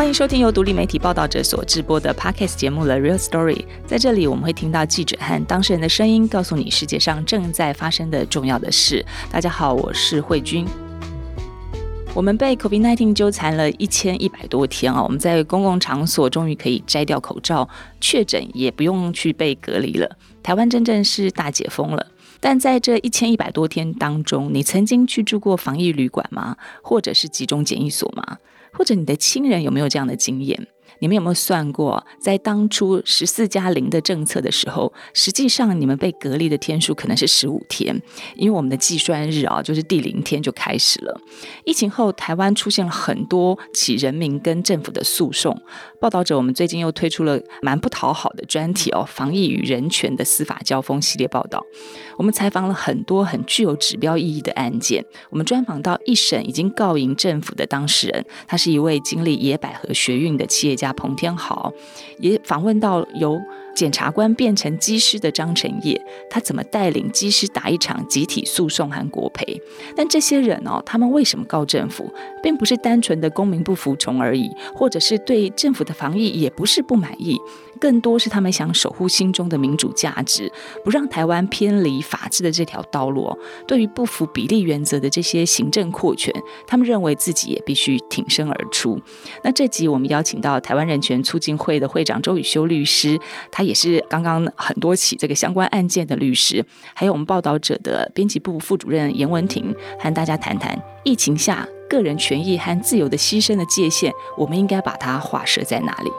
欢迎收听由独立媒体报道者所制播的 Podcast 节目《The Real Story》。在这里，我们会听到记者和当事人的声音，告诉你世界上正在发生的重要的事。大家好，我是慧君。我们被 COVID-19 纠缠了一千一百多天啊！我们在公共场所终于可以摘掉口罩，确诊也不用去被隔离了。台湾真正是大解封了。但在这一千一百多天当中，你曾经去住过防疫旅馆吗？或者是集中检疫所吗？或者你的亲人有没有这样的经验？你们有没有算过，在当初十四加零的政策的时候，实际上你们被隔离的天数可能是十五天，因为我们的计算日啊，就是第零天就开始了。疫情后，台湾出现了很多起人民跟政府的诉讼。报道者，我们最近又推出了蛮不讨好的专题哦，防疫与人权的司法交锋系列报道。我们采访了很多很具有指标意义的案件。我们专访到一审已经告赢政府的当事人，他是一位经历野百合学运的企业家彭天豪，也访问到由检察官变成机师的张成业，他怎么带领机师打一场集体诉讼韩国培？但这些人哦，他们为什么告政府，并不是单纯的公民不服从而已，或者是对政府的防疫也不是不满意。更多是他们想守护心中的民主价值，不让台湾偏离法治的这条道路。对于不符比例原则的这些行政扩权，他们认为自己也必须挺身而出。那这集我们邀请到台湾人权促进会的会长周宇修律师，他也是刚刚很多起这个相关案件的律师，还有我们报道者的编辑部副主任严文婷，和大家谈谈疫情下个人权益和自由的牺牲的界限，我们应该把它划设在哪里？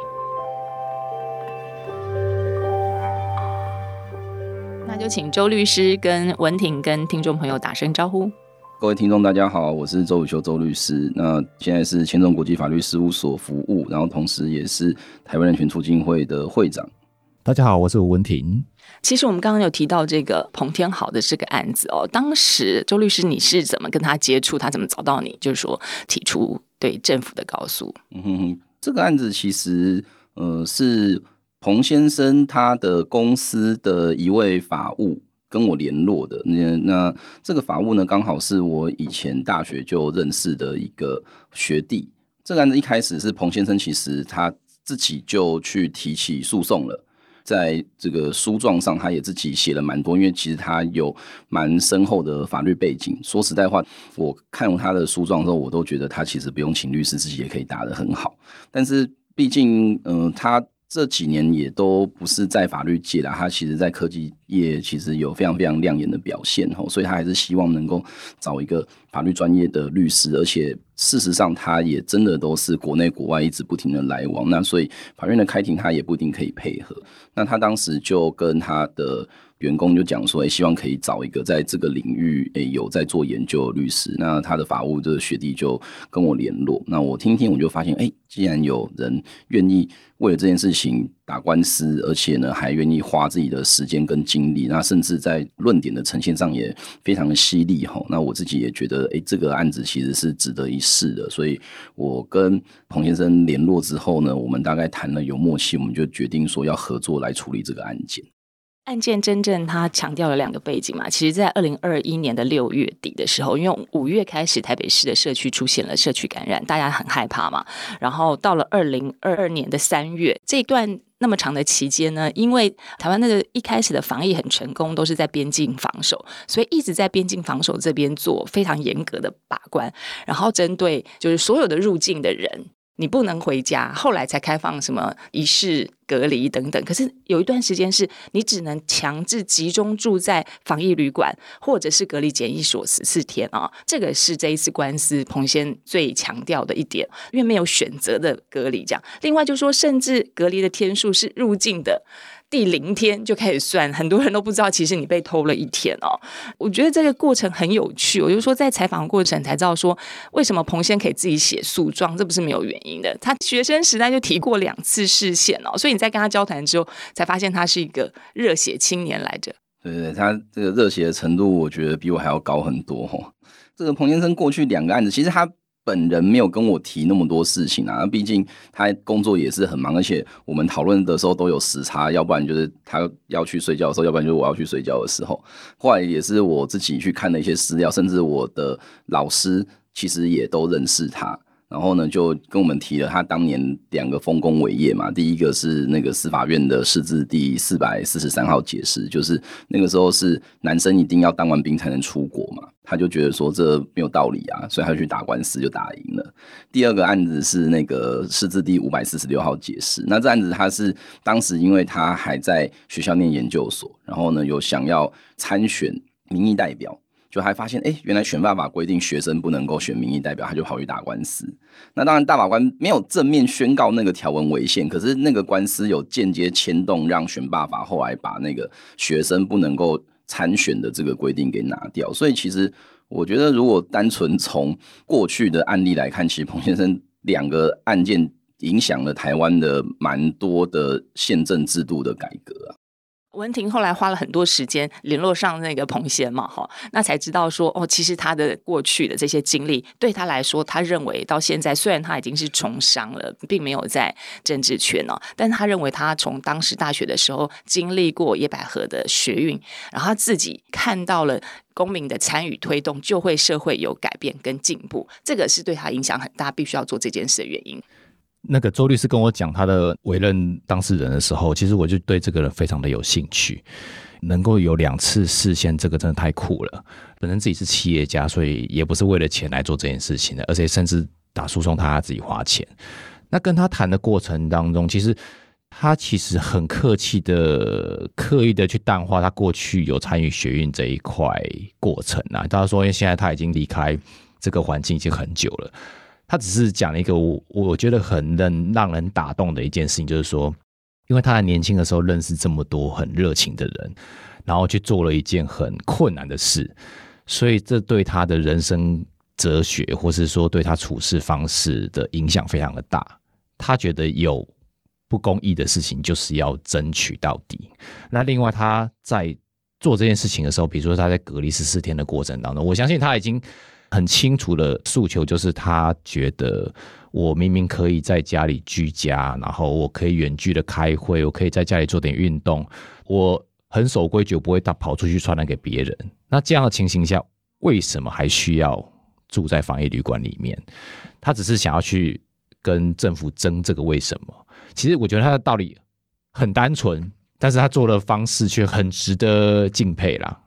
就请周律师跟文婷跟听众朋友打声招呼。各位听众，大家好，我是周宇修周律师。那现在是千众国际法律事务所服务，然后同时也是台湾人权促进会的会长。大家好，我是吴文婷。其实我们刚刚有提到这个彭天豪的这个案子哦，当时周律师你是怎么跟他接触？他怎么找到你？就是说提出对政府的告诉。嗯哼哼，这个案子其实呃是。彭先生他的公司的一位法务跟我联络的，那那这个法务呢，刚好是我以前大学就认识的一个学弟。这个案子一开始是彭先生其实他自己就去提起诉讼了，在这个书状上他也自己写了蛮多，因为其实他有蛮深厚的法律背景。说实在话，我看他的书状的时候，我都觉得他其实不用请律师，自己也可以打得很好。但是毕竟，嗯、他。这几年也都不是在法律界啦，他其实在科技业其实有非常非常亮眼的表现吼，所以他还是希望能够找一个法律专业的律师，而且事实上他也真的都是国内国外一直不停的来往，那所以法院的开庭他也不一定可以配合，那他当时就跟他的。员工就讲说，诶，希望可以找一个在这个领域诶有在做研究的律师。那他的法务的学弟就跟我联络。那我听听，我就发现，诶，既然有人愿意为了这件事情打官司，而且呢还愿意花自己的时间跟精力，那甚至在论点的呈现上也非常的犀利哈。那我自己也觉得，诶，这个案子其实是值得一试的。所以我跟彭先生联络之后呢，我们大概谈了有默契，我们就决定说要合作来处理这个案件。案件真正他强调了两个背景嘛，其实，在二零二一年的六月底的时候，因为五月开始台北市的社区出现了社区感染，大家很害怕嘛。然后到了二零二二年的三月，这段那么长的期间呢，因为台湾那个一开始的防疫很成功，都是在边境防守，所以一直在边境防守这边做非常严格的把关，然后针对就是所有的入境的人。你不能回家，后来才开放什么一室隔离等等。可是有一段时间是你只能强制集中住在防疫旅馆或者是隔离检疫所十四天啊，这个是这一次官司彭先最强调的一点，因为没有选择的隔离这样。另外就是说，甚至隔离的天数是入境的。第零天就开始算，很多人都不知道，其实你被偷了一天哦。我觉得这个过程很有趣，我就说在采访过程才知道说，为什么彭先可以自己写诉状，这不是没有原因的。他学生时代就提过两次视线哦，所以你在跟他交谈之后，才发现他是一个热血青年来着。对对，他这个热血的程度，我觉得比我还要高很多。这个彭先生过去两个案子，其实他。本人没有跟我提那么多事情啊，毕竟他工作也是很忙，而且我们讨论的时候都有时差，要不然就是他要去睡觉的时候，要不然就是我要去睡觉的时候。后来也是我自己去看了一些资料，甚至我的老师其实也都认识他。然后呢，就跟我们提了他当年两个丰功伟业嘛。第一个是那个司法院的释字第四百四十三号解释，就是那个时候是男生一定要当完兵才能出国嘛。他就觉得说这没有道理啊，所以他就去打官司就打赢了。第二个案子是那个释字第五百四十六号解释，那这案子他是当时因为他还在学校念研究所，然后呢有想要参选民意代表。就还发现，哎、原来选罢法规定学生不能够选民意代表，他就跑去打官司。那当然，大法官没有正面宣告那个条文违宪，可是那个官司有间接牵动，让选罢法后来把那个学生不能够参选的这个规定给拿掉。所以，其实我觉得，如果单纯从过去的案例来看，其实彭先生两个案件影响了台湾的蛮多的宪政制度的改革啊。文婷后来花了很多时间联络上那个彭先嘛，哈，那才知道说，哦，其实他的过去的这些经历对他来说，他认为到现在虽然他已经是从商了，并没有在政治圈哦，但他认为他从当时大学的时候经历过野百合的学运，然后他自己看到了公民的参与推动，就会社会有改变跟进步，这个是对他影响很大，必须要做这件事的原因。那个周律师跟我讲他的委任当事人的时候，其实我就对这个人非常的有兴趣。能够有两次视线，这个真的太酷了。本身自己是企业家，所以也不是为了钱来做这件事情的，而且甚至打诉讼他自己花钱。那跟他谈的过程当中，其实他其实很客气的、刻意的去淡化他过去有参与学运这一块过程啊。他说，因为现在他已经离开这个环境已经很久了。他只是讲了一个我我觉得很能让人打动的一件事情，就是说，因为他在年轻的时候认识这么多很热情的人，然后去做了一件很困难的事，所以这对他的人生哲学，或是说对他处事方式的影响非常的大。他觉得有不公义的事情就是要争取到底。那另外他在做这件事情的时候，比如说他在隔离十四天的过程当中，我相信他已经。很清楚的诉求就是，他觉得我明明可以在家里居家，然后我可以远距的开会，我可以在家里做点运动，我很守规矩，不会到跑出去传染给别人。那这样的情形下，为什么还需要住在防疫旅馆里面？他只是想要去跟政府争这个为什么？其实我觉得他的道理很单纯，但是他做的方式却很值得敬佩啦。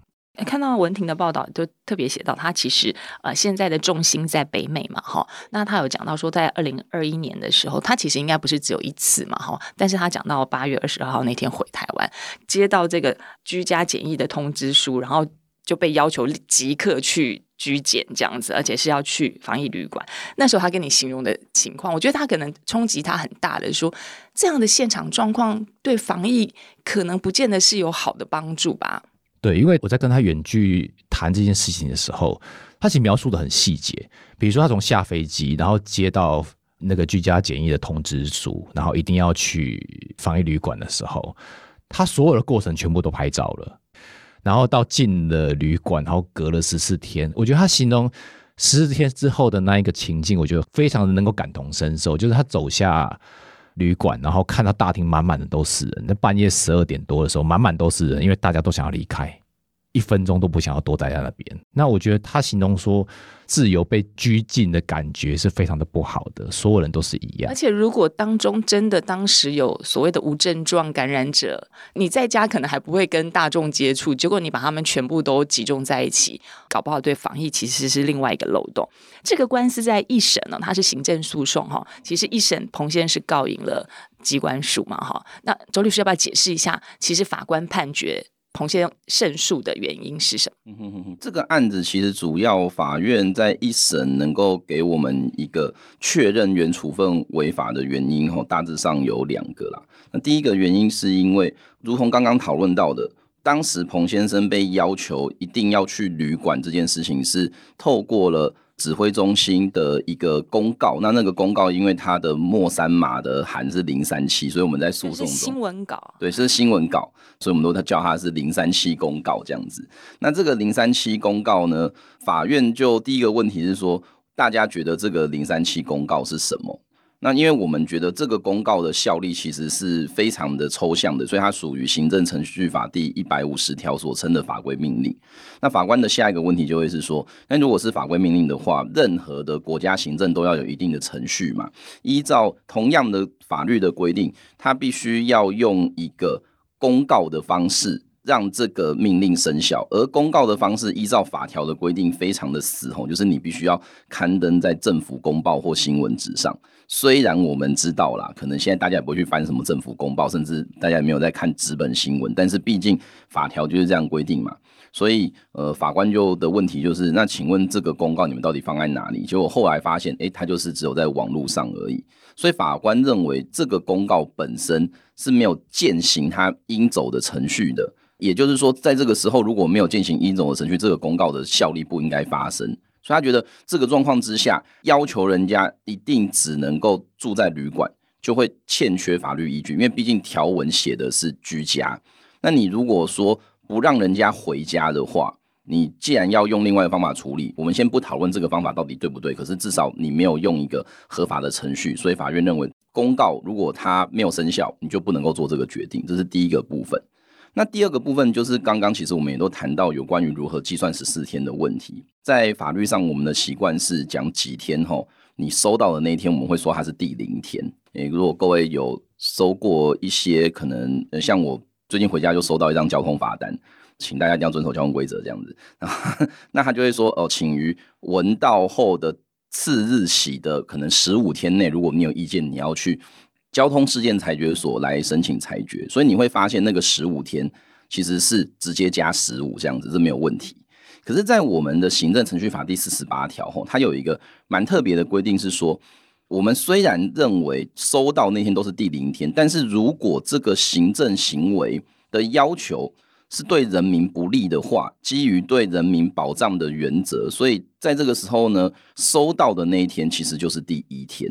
看到文婷的报道，就特别写到他其实呃现在的重心在北美嘛，哈。那他有讲到说，在二零二一年的时候，他其实应该不是只有一次嘛，哈。但是他讲到八月二十二号那天回台湾，接到这个居家检疫的通知书，然后就被要求即刻去居检这样子，而且是要去防疫旅馆。那时候他跟你形容的情况，我觉得他可能冲击他很大的说，这样的现场状况对防疫可能不见得是有好的帮助吧。对，因为我在跟他远距谈这件事情的时候，他其实描述的很细节。比如说，他从下飞机，然后接到那个居家检疫的通知书，然后一定要去防疫旅馆的时候，他所有的过程全部都拍照了。然后到进了旅馆，然后隔了十四天，我觉得他形容十四天之后的那一个情境，我觉得非常的能够感同身受。就是他走下旅馆，然后看到大厅满满的都是人。那半夜十二点多的时候，满满都是人，因为大家都想要离开，一分钟都不想要多待在那边。那我觉得他形容说，自由被拘禁的感觉是非常的不好的，所有人都是一样。而且，如果当中真的当时有所谓的无症状感染者，你在家可能还不会跟大众接触，结果你把他们全部都集中在一起，搞不好对防疫其实是另外一个漏洞。这个官司在一审呢，它是行政诉讼哈，其实一审彭先生是告赢了机关署嘛哈。那周律师要不要解释一下？其实法官判决。彭先生胜诉的原因是什么？这个案子其实主要法院在一审能够给我们一个确认原处分违法的原因，吼，大致上有两个啦。那第一个原因是因为，如同刚刚讨论到的，当时彭先生被要求一定要去旅馆这件事情，是透过了。指挥中心的一个公告，那那个公告因为它的末三码的函是零三七，所以我们在诉讼中新闻稿，对，是新闻稿，所以我们都叫它是零三七公告这样子。那这个零三七公告呢，法院就第一个问题是说，大家觉得这个零三七公告是什么？那因为我们觉得这个公告的效力其实是非常的抽象的，所以它属于行政程序法第一百五十条所称的法规命令。那法官的下一个问题就会是说，那如果是法规命令的话，任何的国家行政都要有一定的程序嘛？依照同样的法律的规定，它必须要用一个公告的方式。让这个命令生效，而公告的方式依照法条的规定非常的死吼，就是你必须要刊登在政府公报或新闻纸上。虽然我们知道啦，可能现在大家也不会去翻什么政府公报，甚至大家也没有在看纸本新闻，但是毕竟法条就是这样规定嘛。所以呃，法官就的问题就是，那请问这个公告你们到底放在哪里？结果后来发现，诶，它就是只有在网络上而已。所以法官认为这个公告本身是没有践行它应走的程序的。也就是说，在这个时候如果没有进行应走的程序，这个公告的效力不应该发生。所以他觉得这个状况之下，要求人家一定只能够住在旅馆，就会欠缺法律依据。因为毕竟条文写的是居家，那你如果说不让人家回家的话，你既然要用另外的方法处理，我们先不讨论这个方法到底对不对。可是至少你没有用一个合法的程序，所以法院认为公告如果它没有生效，你就不能够做这个决定。这是第一个部分。那第二个部分就是刚刚其实我们也都谈到有关于如何计算十四天的问题，在法律上我们的习惯是讲几天齁，你收到的那一天我们会说它是第零天。诶，如果各位有收过一些可能像我最近回家就收到一张交通罚单，请大家一定要遵守交通规则这样子，那他就会说哦，请于闻到后的次日起的可能十五天内，如果你有意见，你要去。交通事件裁决所来申请裁决，所以你会发现那个十五天其实是直接加十五这样子，是没有问题。可是，在我们的行政程序法第四十八条吼，它有一个蛮特别的规定，是说我们虽然认为收到那天都是第零天，但是如果这个行政行为的要求是对人民不利的话，基于对人民保障的原则，所以在这个时候呢，收到的那一天其实就是第一天。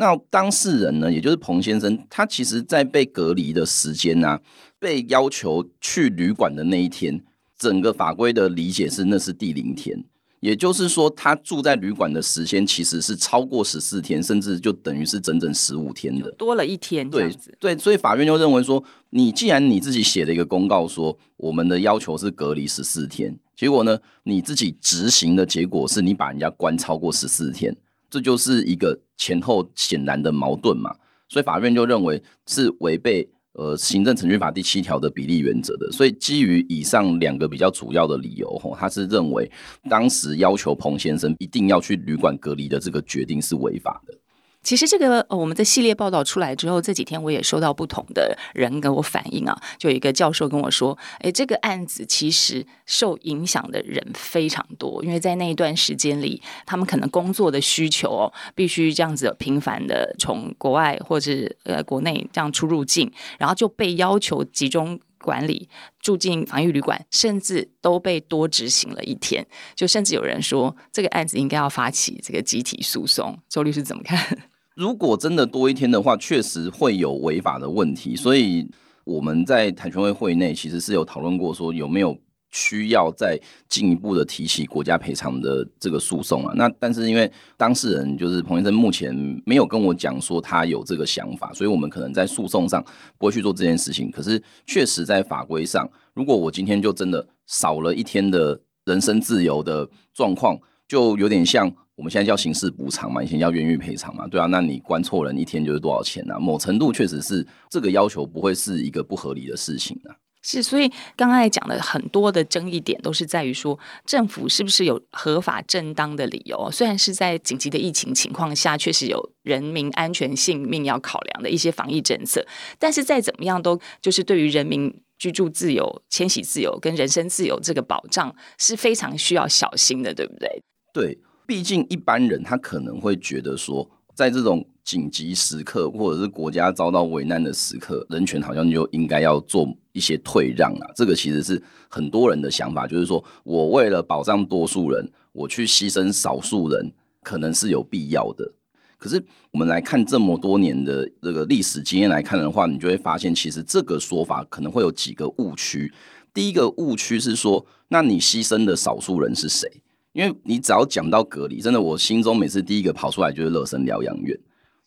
那当事人呢，也就是彭先生，他其实在被隔离的时间啊，被要求去旅馆的那一天，整个法规的理解是那是第零天，也就是说他住在旅馆的时间其实是超过十四天，甚至就等于是整整十五天的，多了一天。对对，所以法院就认为说，你既然你自己写了一个公告说我们的要求是隔离十四天，结果呢，你自己执行的结果是你把人家关超过十四天。这就是一个前后显然的矛盾嘛，所以法院就认为是违背呃行政程序法第七条的比例原则的，所以基于以上两个比较主要的理由，吼，他是认为当时要求彭先生一定要去旅馆隔离的这个决定是违法的。其实这个呃，我们的系列报道出来之后，这几天我也收到不同的人跟我反映啊，就有一个教授跟我说，哎，这个案子其实受影响的人非常多，因为在那一段时间里，他们可能工作的需求哦，必须这样子频繁的从国外或者呃国内这样出入境，然后就被要求集中管理，住进防疫旅馆，甚至都被多执行了一天，就甚至有人说这个案子应该要发起这个集体诉讼，周律师怎么看？如果真的多一天的话，确实会有违法的问题。所以我们在台权会会内其实是有讨论过，说有没有需要再进一步的提起国家赔偿的这个诉讼啊？那但是因为当事人就是彭先生，目前没有跟我讲说他有这个想法，所以我们可能在诉讼上不会去做这件事情。可是确实在法规上，如果我今天就真的少了一天的人身自由的状况，就有点像。我们现在叫刑事补偿嘛，以前叫冤狱赔偿嘛，对啊，那你关错人一天就是多少钱呢？啊？某程度确实是这个要求不会是一个不合理的事情啊。是，所以刚才讲的很多的争议点都是在于说，政府是不是有合法正当的理由？虽然是在紧急的疫情情况下，确实有人民安全性命要考量的一些防疫政策，但是再怎么样都就是对于人民居住自由、迁徙自由跟人身自由这个保障是非常需要小心的，对不对？对。毕竟一般人他可能会觉得说，在这种紧急时刻或者是国家遭到危难的时刻，人权好像就应该要做一些退让啊。这个其实是很多人的想法，就是说我为了保障多数人，我去牺牲少数人，可能是有必要的。可是我们来看这么多年的这个历史经验来看的话，你就会发现，其实这个说法可能会有几个误区。第一个误区是说，那你牺牲的少数人是谁？因为你只要讲到隔离，真的，我心中每次第一个跑出来就是乐生疗养院。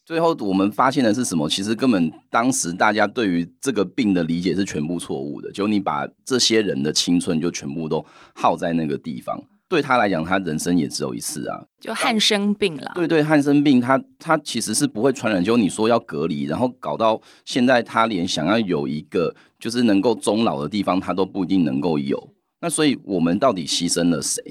最后我们发现的是什么？其实根本当时大家对于这个病的理解是全部错误的，就你把这些人的青春就全部都耗在那个地方。对他来讲，他人生也只有一次啊，就汉生病了。对对，汉生病，他他其实是不会传染。就你说要隔离，然后搞到现在，他连想要有一个就是能够终老的地方，他都不一定能够有。那所以，我们到底牺牲了谁？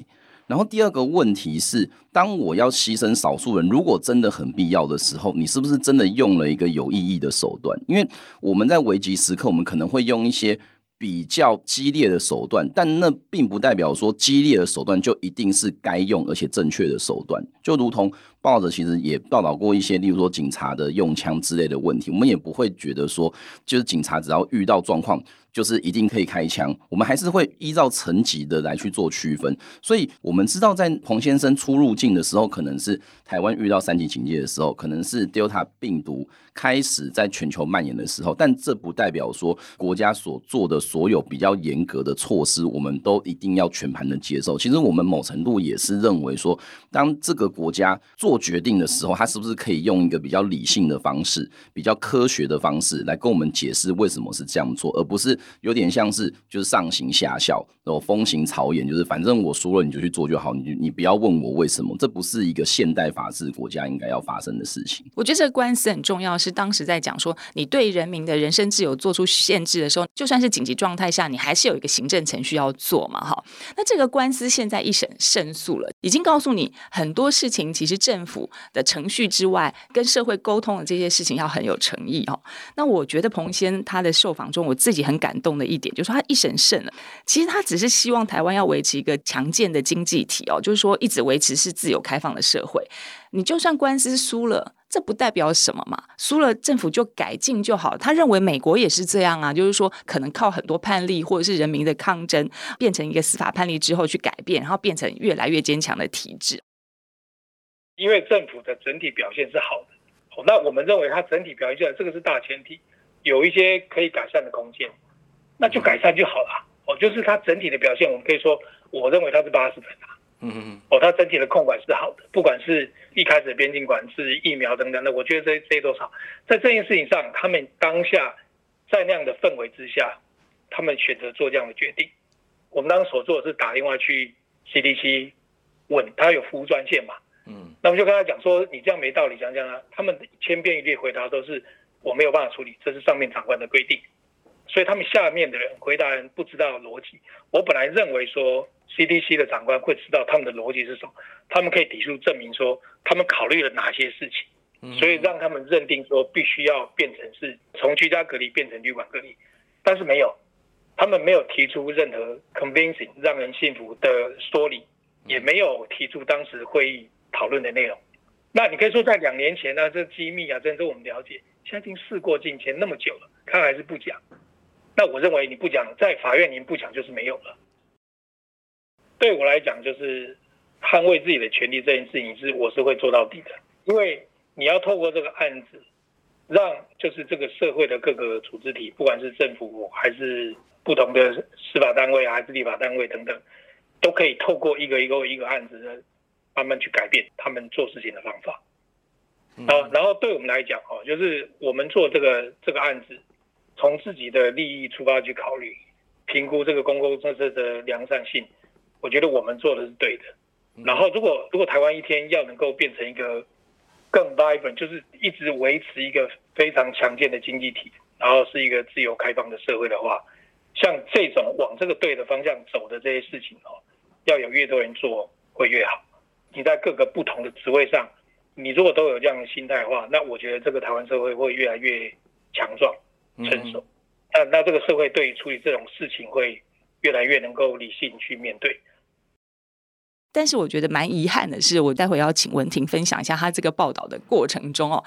然后第二个问题是，当我要牺牲少数人，如果真的很必要的时候，你是不是真的用了一个有意义的手段？因为我们在危急时刻，我们可能会用一些。比较激烈的手段，但那并不代表说激烈的手段就一定是该用而且正确的手段。就如同报纸其实也报道过一些，例如说警察的用枪之类的问题，我们也不会觉得说，就是警察只要遇到状况。就是一定可以开枪，我们还是会依照层级的来去做区分。所以，我们知道在彭先生出入境的时候，可能是台湾遇到三级警戒的时候，可能是 Delta 病毒开始在全球蔓延的时候。但这不代表说国家所做的所有比较严格的措施，我们都一定要全盘的接受。其实，我们某程度也是认为说，当这个国家做决定的时候，他是不是可以用一个比较理性的方式、比较科学的方式来跟我们解释为什么是这样做，而不是。有点像是就是上行下效，然后风行草偃，就是反正我说了你就去做就好，你你不要问我为什么，这不是一个现代法治国家应该要发生的事情。我觉得这个官司很重要，是当时在讲说你对人民的人身自由做出限制的时候，就算是紧急状态下，你还是有一个行政程序要做嘛，哈。那这个官司现在一审胜诉了，已经告诉你很多事情，其实政府的程序之外，跟社会沟通的这些事情要很有诚意哦。那我觉得彭先他的受访中，我自己很感感动的一点，就是说他一审胜了。其实他只是希望台湾要维持一个强健的经济体哦，就是说一直维持是自由开放的社会。你就算官司输了，这不代表什么嘛，输了政府就改进就好。他认为美国也是这样啊，就是说可能靠很多判例或者是人民的抗争，变成一个司法判例之后去改变，然后变成越来越坚强的体制。因为政府的整体表现是好的，那我们认为它整体表现，这个是大前提，有一些可以改善的空间。那就改善就好了，哦，就是它整体的表现，我们可以说，我认为它是八十分啊，嗯嗯，哦，它整体的控管是好的，不管是一开始的边境管制、疫苗等等的，我觉得这这些都是好。在这件事情上，他们当下在那样的氛围之下，他们选择做这样的决定。我们当时所做的是打电话去 CDC 问他有服务专线嘛，嗯，那么就跟他讲说，你这样没道理，讲讲啊，他们千篇一律回答都是我没有办法处理，这是上面长官的规定。所以他们下面的人回答人不知道逻辑。我本来认为说 CDC 的长官会知道他们的逻辑是什么，他们可以提出证明说他们考虑了哪些事情，所以让他们认定说必须要变成是从居家隔离变成旅馆隔离，但是没有，他们没有提出任何 convincing 让人信服的说理，也没有提出当时会议讨论的内容。那你可以说在两年前呢、啊，这机密啊，真的我们了解，现在已经事过境迁那么久了，他还是不讲。那我认为你不讲，在法院您不讲就是没有了。对我来讲，就是捍卫自己的权利这件事情是我是会做到底的，因为你要透过这个案子，让就是这个社会的各个组织体，不管是政府还是不同的司法单位还是立法单位等等，都可以透过一个一个一个案子，慢慢去改变他们做事情的方法。啊，然后对我们来讲，哦，就是我们做这个这个案子。从自己的利益出发去考虑，评估这个公共政策的良善性，我觉得我们做的是对的。然后，如果如果台湾一天要能够变成一个更 vibrant，就是一直维持一个非常强健的经济体，然后是一个自由开放的社会的话，像这种往这个对的方向走的这些事情哦，要有越多人做会越好。你在各个不同的职位上，你如果都有这样的心态的话，那我觉得这个台湾社会会越来越强壮。成熟，那那这个社会对于处理这种事情会越来越能够理性去面对。但是我觉得蛮遗憾的是，我待会要请文婷分享一下他这个报道的过程中哦。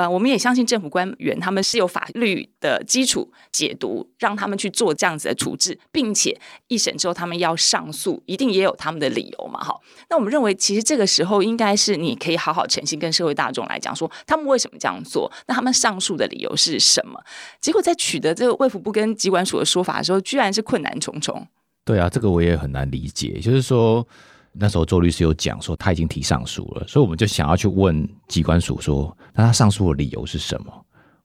呃，我们也相信政府官员他们是有法律的基础解读，让他们去做这样子的处置，并且一审之后他们要上诉，一定也有他们的理由嘛。哈，那我们认为其实这个时候应该是你可以好好诚心跟社会大众来讲说，他们为什么这样做，那他们上诉的理由是什么？结果在取得这个卫福部跟疾管署的说法的时候，居然是困难重重。对啊，这个我也很难理解，就是说。那时候周律师有讲说他已经提上诉了，所以我们就想要去问机关署说，那他上诉的理由是什么？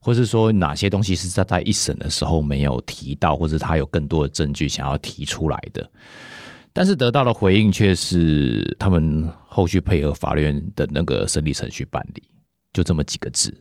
或是说哪些东西是他在一审的时候没有提到，或者他有更多的证据想要提出来的？但是得到的回应却是他们后续配合法院的那个审理程序办理，就这么几个字。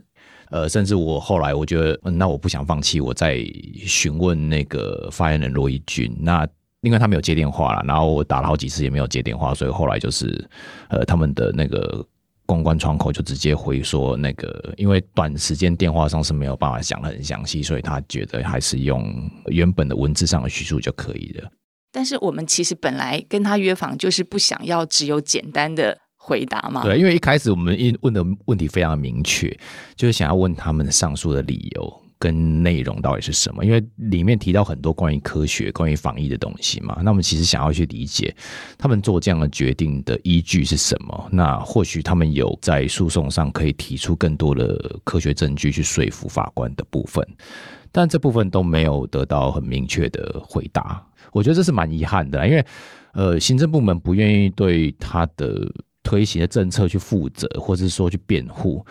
呃，甚至我后来我觉得，嗯，那我不想放弃，我再询问那个发言人罗一军，那因为他没有接电话了，然后我打了好几次也没有接电话，所以后来就是呃他们的那个。公关窗口就直接回说，那个因为短时间电话上是没有办法讲得很详细，所以他觉得还是用原本的文字上的叙述就可以了。但是我们其实本来跟他约访，就是不想要只有简单的回答嘛。对，因为一开始我们一问的问题非常明确，就是想要问他们上诉的理由。跟内容到底是什么？因为里面提到很多关于科学、关于防疫的东西嘛。那我们其实想要去理解他们做这样的决定的依据是什么。那或许他们有在诉讼上可以提出更多的科学证据去说服法官的部分，但这部分都没有得到很明确的回答。我觉得这是蛮遗憾的，因为呃，行政部门不愿意对他的推行的政策去负责，或者是说去辩护。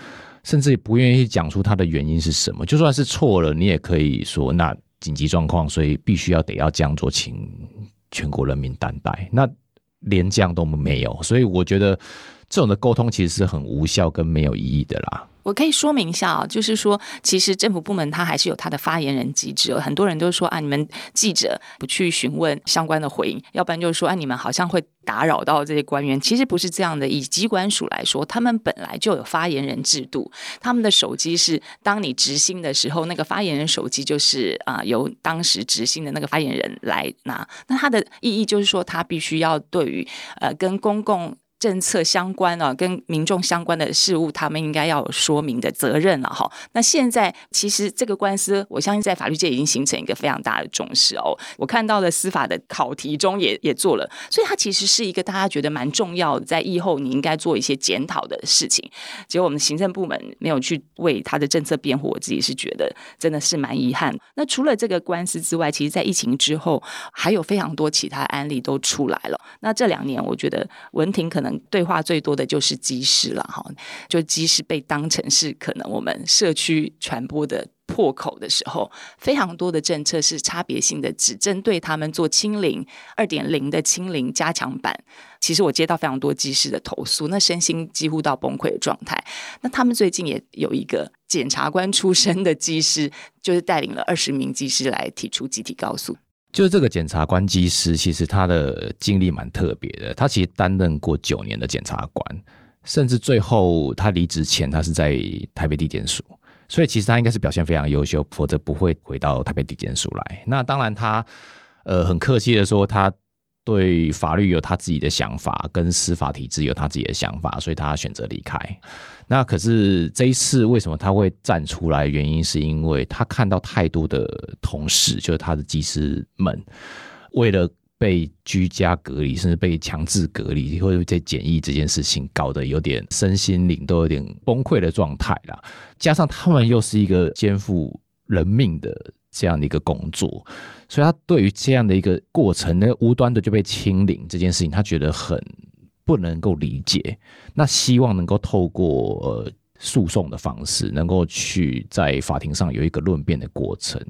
甚至也不愿意讲出他的原因是什么，就算是错了，你也可以说那紧急状况，所以必须要得要这样做，请全国人民担待。那连这样都没有，所以我觉得这种的沟通其实是很无效跟没有意义的啦。我可以说明一下啊，就是说，其实政府部门它还是有它的发言人机制。很多人都说啊，你们记者不去询问相关的回应，要不然就是说，啊，你们好像会打扰到这些官员。其实不是这样的。以机关署来说，他们本来就有发言人制度，他们的手机是当你执行的时候，那个发言人手机就是啊，由当时执行的那个发言人来拿。那它的意义就是说，他必须要对于呃跟公共。政策相关啊，跟民众相关的事物，他们应该要有说明的责任了哈。那现在其实这个官司，我相信在法律界已经形成一个非常大的重视哦。我看到的司法的考题中也也做了，所以它其实是一个大家觉得蛮重要的，在以后你应该做一些检讨的事情。结果我们行政部门没有去为他的政策辩护，我自己是觉得真的是蛮遗憾。那除了这个官司之外，其实在疫情之后，还有非常多其他案例都出来了。那这两年，我觉得文婷可能。对话最多的就是机师了哈，就机师被当成是可能我们社区传播的破口的时候，非常多的政策是差别性的，只针对他们做清零二点零的清零加强版。其实我接到非常多机师的投诉，那身心几乎到崩溃的状态。那他们最近也有一个检察官出身的机师，就是带领了二十名机师来提出集体告诉。就是这个检察官机师，其实他的经历蛮特别的。他其实担任过九年的检察官，甚至最后他离职前，他是在台北地检署，所以其实他应该是表现非常优秀，否则不会回到台北地检署来。那当然他，他呃很客气的说他。对法律有他自己的想法，跟司法体制有他自己的想法，所以他选择离开。那可是这一次为什么他会站出来？原因是因为他看到太多的同事，就是他的技师们，为了被居家隔离，甚至被强制隔离，或者在检疫这件事情，搞得有点身心灵都有点崩溃的状态啦。加上他们又是一个肩负人命的这样的一个工作。所以他对于这样的一个过程呢，无端的就被清零这件事情，他觉得很不能够理解。那希望能够透过诉讼的方式，能够去在法庭上有一个论辩的过程。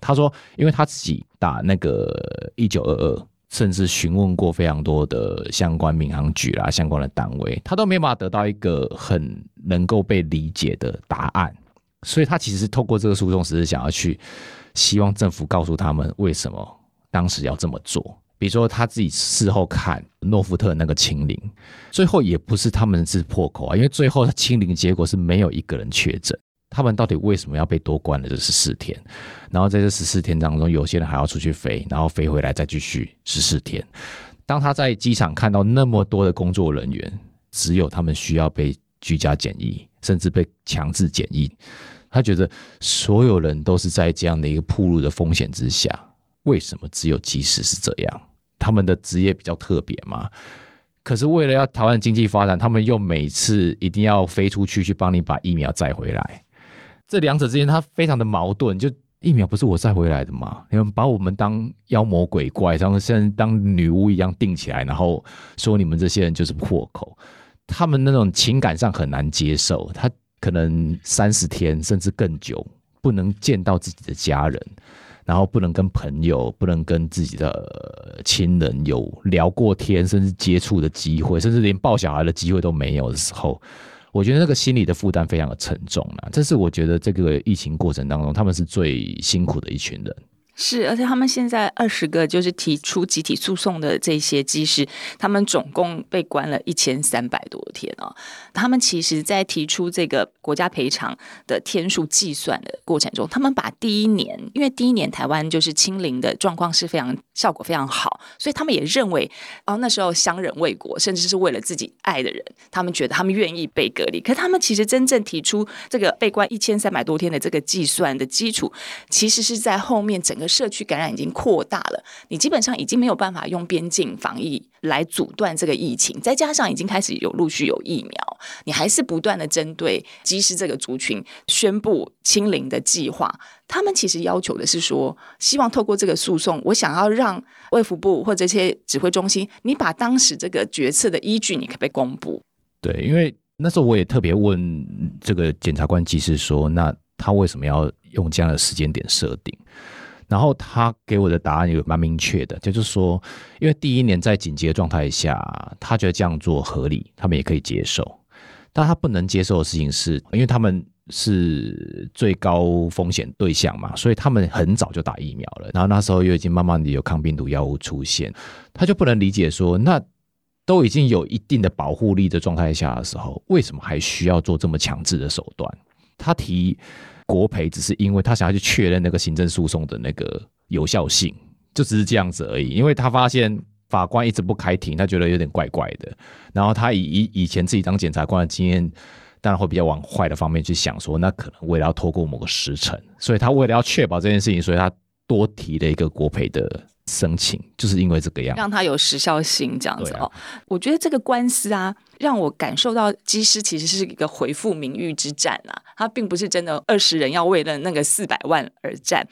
他说，因为他自己打那个一九二二，甚至询问过非常多的相关民航局啦、相关的单位，他都没办法得到一个很能够被理解的答案。所以他其实透过这个诉讼，只是想要去。希望政府告诉他们为什么当时要这么做。比如说他自己事后看诺福特那个清零，最后也不是他们是破口啊，因为最后他清零结果是没有一个人确诊。他们到底为什么要被多关了这十四天？然后在这十四天当中，有些人还要出去飞，然后飞回来再继续十四天。当他在机场看到那么多的工作人员，只有他们需要被居家检疫，甚至被强制检疫。他觉得所有人都是在这样的一个铺路的风险之下，为什么只有机师是这样？他们的职业比较特别嘛？可是为了要台湾经济发展，他们又每次一定要飞出去去帮你把疫苗载回来，这两者之间他非常的矛盾。就疫苗不是我载回来的吗？你们把我们当妖魔鬼怪，然后像当女巫一样定起来，然后说你们这些人就是破口。他们那种情感上很难接受，他可能三十天甚至更久不能见到自己的家人，然后不能跟朋友、不能跟自己的亲人有聊过天，甚至接触的机会，甚至连抱小孩的机会都没有的时候。我觉得那个心理的负担非常的沉重了，这是我觉得这个疫情过程当中他们是最辛苦的一群人。是，而且他们现在二十个就是提出集体诉讼的这些机师，他们总共被关了一千三百多天哦。他们其实，在提出这个国家赔偿的天数计算的过程中，他们把第一年，因为第一年台湾就是清零的状况是非常效果非常好，所以他们也认为哦，那时候相忍为国，甚至是为了自己爱的人，他们觉得他们愿意被隔离。可他们其实真正提出这个被关一千三百多天的这个计算的基础，其实是在后面整个。社区感染已经扩大了，你基本上已经没有办法用边境防疫来阻断这个疫情，再加上已经开始有陆续有疫苗，你还是不断的针对机师这个族群宣布清零的计划。他们其实要求的是说，希望透过这个诉讼，我想要让卫福部或这些指挥中心，你把当时这个决策的依据，你可不可以公布？对，因为那时候我也特别问这个检察官技师说，那他为什么要用这样的时间点设定？然后他给我的答案也蛮明确的，就是说，因为第一年在紧急的状态下，他觉得这样做合理，他们也可以接受。但他不能接受的事情是，因为他们是最高风险对象嘛，所以他们很早就打疫苗了。然后那时候又已经慢慢的有抗病毒药物出现，他就不能理解说，那都已经有一定的保护力的状态下的时候，为什么还需要做这么强制的手段？他提。国赔只是因为他想要去确认那个行政诉讼的那个有效性，就只是这样子而已。因为他发现法官一直不开庭，他觉得有点怪怪的。然后他以以以前自己当检察官的经验，当然会比较往坏的方面去想，说那可能为了要拖过某个时辰，所以他为了要确保这件事情，所以他多提了一个国赔的申请，就是因为这个样，让他有时效性这样子哦。啊、我觉得这个官司啊。让我感受到机师其实是一个回复名誉之战啊，他并不是真的二十人要为了那个四百万而战。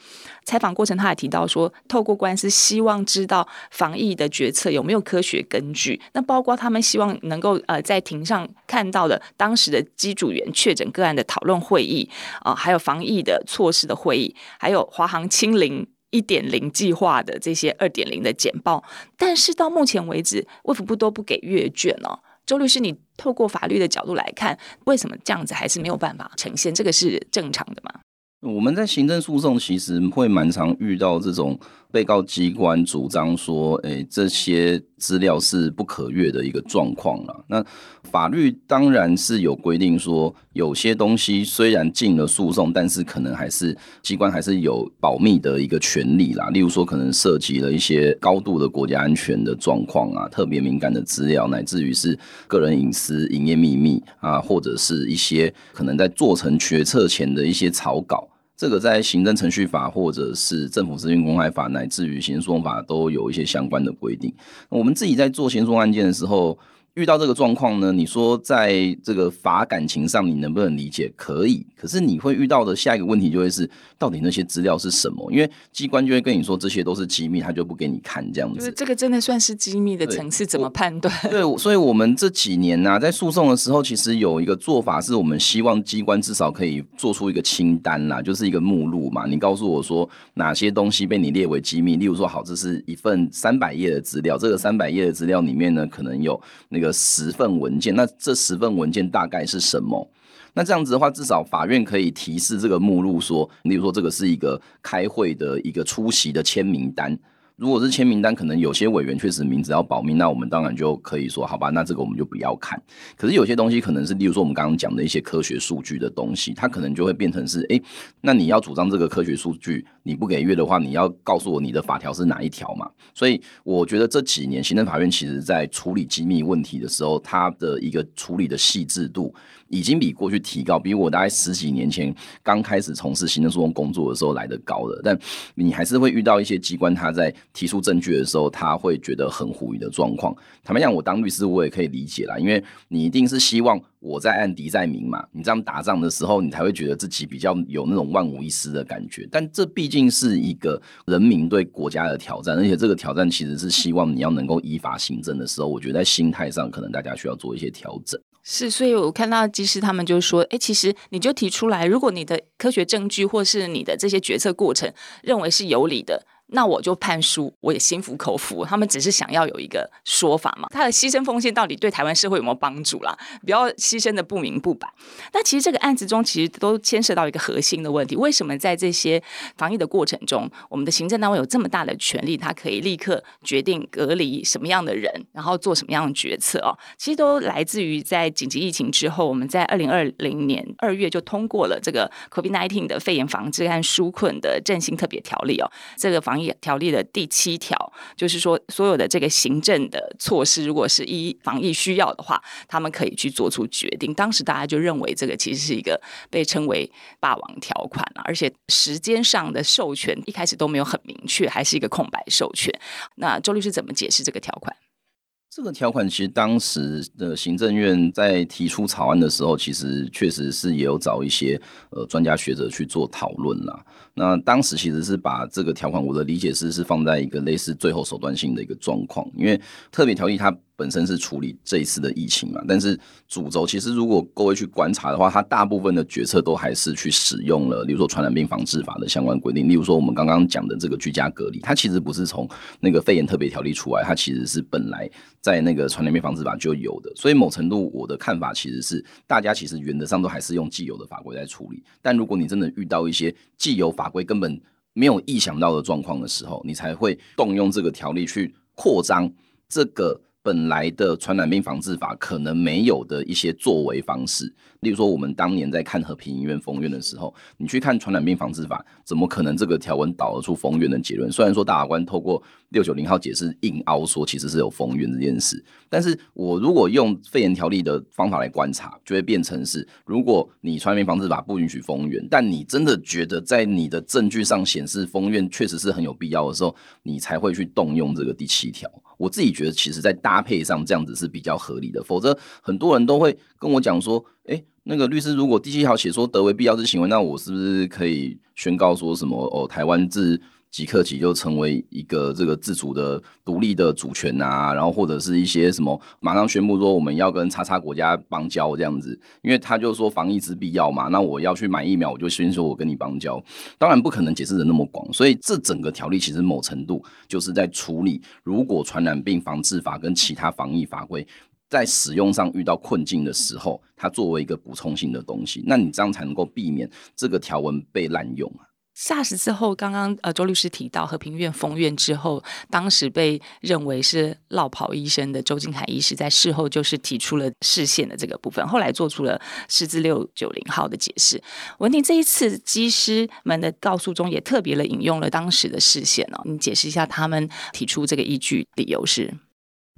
采访过程他也提到说，透过官司希望知道防疫的决策有没有科学根据。那包括他们希望能够呃在庭上看到的当时的机组员确诊个案的讨论会议啊、呃，还有防疫的措施的会议，还有华航清零一点零计划的这些二点零的简报。但是到目前为止，卫福部都不给阅卷哦。周律师，你透过法律的角度来看，为什么这样子还是没有办法呈现？这个是正常的吗？我们在行政诉讼其实会蛮常遇到这种被告机关主张说，哎，这些资料是不可阅的一个状况了。那法律当然是有规定说，有些东西虽然进了诉讼，但是可能还是机关还是有保密的一个权利啦。例如说，可能涉及了一些高度的国家安全的状况啊，特别敏感的资料，乃至于是个人隐私、营业秘密啊，或者是一些可能在做成决策前的一些草稿。这个在行政程序法或者是政府资讯公开法乃至于刑诉讼法都有一些相关的规定。我们自己在做刑诉案件的时候。遇到这个状况呢，你说在这个法感情上你能不能理解？可以，可是你会遇到的下一个问题就会是，到底那些资料是什么？因为机关就会跟你说这些都是机密，他就不给你看这样子。就是这个真的算是机密的层次，怎么判断？对，所以我们这几年呢、啊，在诉讼的时候，其实有一个做法是我们希望机关至少可以做出一个清单啦，就是一个目录嘛。你告诉我说哪些东西被你列为机密，例如说，好，这是一份三百页的资料，这个三百页的资料里面呢，可能有那个。十份文件，那这十份文件大概是什么？那这样子的话，至少法院可以提示这个目录说，例如说这个是一个开会的一个出席的签名单。如果是签名单，可能有些委员确实名字要保密，那我们当然就可以说，好吧，那这个我们就不要看。可是有些东西可能是，例如说我们刚刚讲的一些科学数据的东西，它可能就会变成是，诶，那你要主张这个科学数据，你不给阅的话，你要告诉我你的法条是哪一条嘛？所以我觉得这几年行政法院其实在处理机密问题的时候，它的一个处理的细致度已经比过去提高，比我大概十几年前刚开始从事行政诉讼工作的时候来得高了。但你还是会遇到一些机关，他在提出证据的时候，他会觉得很狐疑的状况。坦白讲，我当律师我也可以理解啦，因为你一定是希望我在案敌在明嘛，你这样打仗的时候，你才会觉得自己比较有那种万无一失的感觉。但这毕竟是一个人民对国家的挑战，而且这个挑战其实是希望你要能够依法行政的时候，我觉得在心态上可能大家需要做一些调整。是，所以我看到技师他们就说，哎，其实你就提出来，如果你的科学证据或是你的这些决策过程认为是有理的。那我就判输，我也心服口服。他们只是想要有一个说法嘛，他的牺牲奉献到底对台湾社会有没有帮助啦？不要牺牲的不明不白。那其实这个案子中，其实都牵涉到一个核心的问题：为什么在这些防疫的过程中，我们的行政单位有这么大的权力，他可以立刻决定隔离什么样的人，然后做什么样的决策哦？其实都来自于在紧急疫情之后，我们在二零二零年二月就通过了这个 COVID-19 的肺炎防治和纾困的振兴特别条例哦，这个防条例的第七条就是说，所有的这个行政的措施，如果是一防疫需要的话，他们可以去做出决定。当时大家就认为这个其实是一个被称为“霸王条款”啊，而且时间上的授权一开始都没有很明确，还是一个空白授权。那周律师怎么解释这个条款？这个条款其实当时的行政院在提出草案的时候，其实确实是也有找一些呃专家学者去做讨论啦。那当时其实是把这个条款，我的理解是是放在一个类似最后手段性的一个状况，因为特别条例它。本身是处理这一次的疫情嘛，但是主轴其实如果各位去观察的话，它大部分的决策都还是去使用了，例如说传染病防治法的相关规定，例如说我们刚刚讲的这个居家隔离，它其实不是从那个肺炎特别条例出来，它其实是本来在那个传染病防治法就有的。所以某程度我的看法其实是，大家其实原则上都还是用既有的法规在处理，但如果你真的遇到一些既有法规根本没有意想到的状况的时候，你才会动用这个条例去扩张这个。本来的传染病防治法可能没有的一些作为方式，例如说，我们当年在看和平医院封院的时候，你去看传染病防治法，怎么可能这个条文导得出封院的结论？虽然说大法官透过六九零号解释硬凹说其实是有封院这件事，但是我如果用肺炎条例的方法来观察，就会变成是，如果你传染病防治法不允许封院，但你真的觉得在你的证据上显示封院确实是很有必要的时候，你才会去动用这个第七条。我自己觉得，其实，在搭配上这样子是比较合理的。否则，很多人都会跟我讲说：“诶，那个律师，如果第七条写说得为必要之行为，那我是不是可以宣告说什么？哦，台湾自……”即刻起就成为一个这个自主的独立的主权啊，然后或者是一些什么马上宣布说我们要跟叉叉国家邦交这样子，因为他就说防疫之必要嘛，那我要去买疫苗，我就先说我跟你邦交，当然不可能解释的那么广，所以这整个条例其实某程度就是在处理，如果传染病防治法跟其他防疫法规在使用上遇到困境的时候，它作为一个补充性的东西，那你这样才能够避免这个条文被滥用啊。SARS 之后，刚刚呃周律师提到和平医院封院之后，当时被认为是落跑医生的周金凯医师在事后就是提出了视线的这个部分，后来做出了四字六九零号的解释。文婷这一次机师们的告诉中也特别的引用了当时的视线哦，你解释一下他们提出这个依据理由是？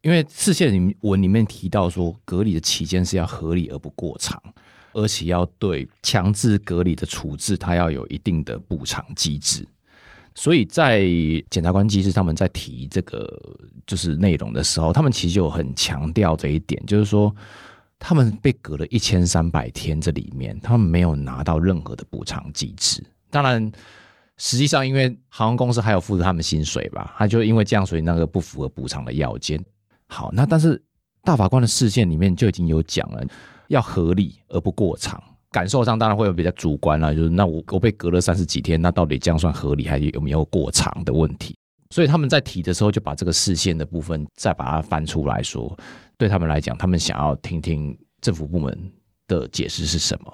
因为视线里文里面提到说，隔离的期间是要合理而不过长。而且要对强制隔离的处置，它要有一定的补偿机制。所以在检察官机制他们在提这个就是内容的时候，他们其实就很强调这一点，就是说他们被隔了一千三百天，这里面他们没有拿到任何的补偿机制。当然，实际上因为航空公司还有付他们薪水吧，他就因为这样，所以那个不符合补偿的要件。好，那但是大法官的视线里面就已经有讲了。要合理而不过长，感受上当然会有比较主观啦，就是那我我被隔了三十几天，那到底这样算合理还是有没有过长的问题？所以他们在提的时候就把这个视线的部分再把它翻出来说，对他们来讲，他们想要听听政府部门的解释是什么。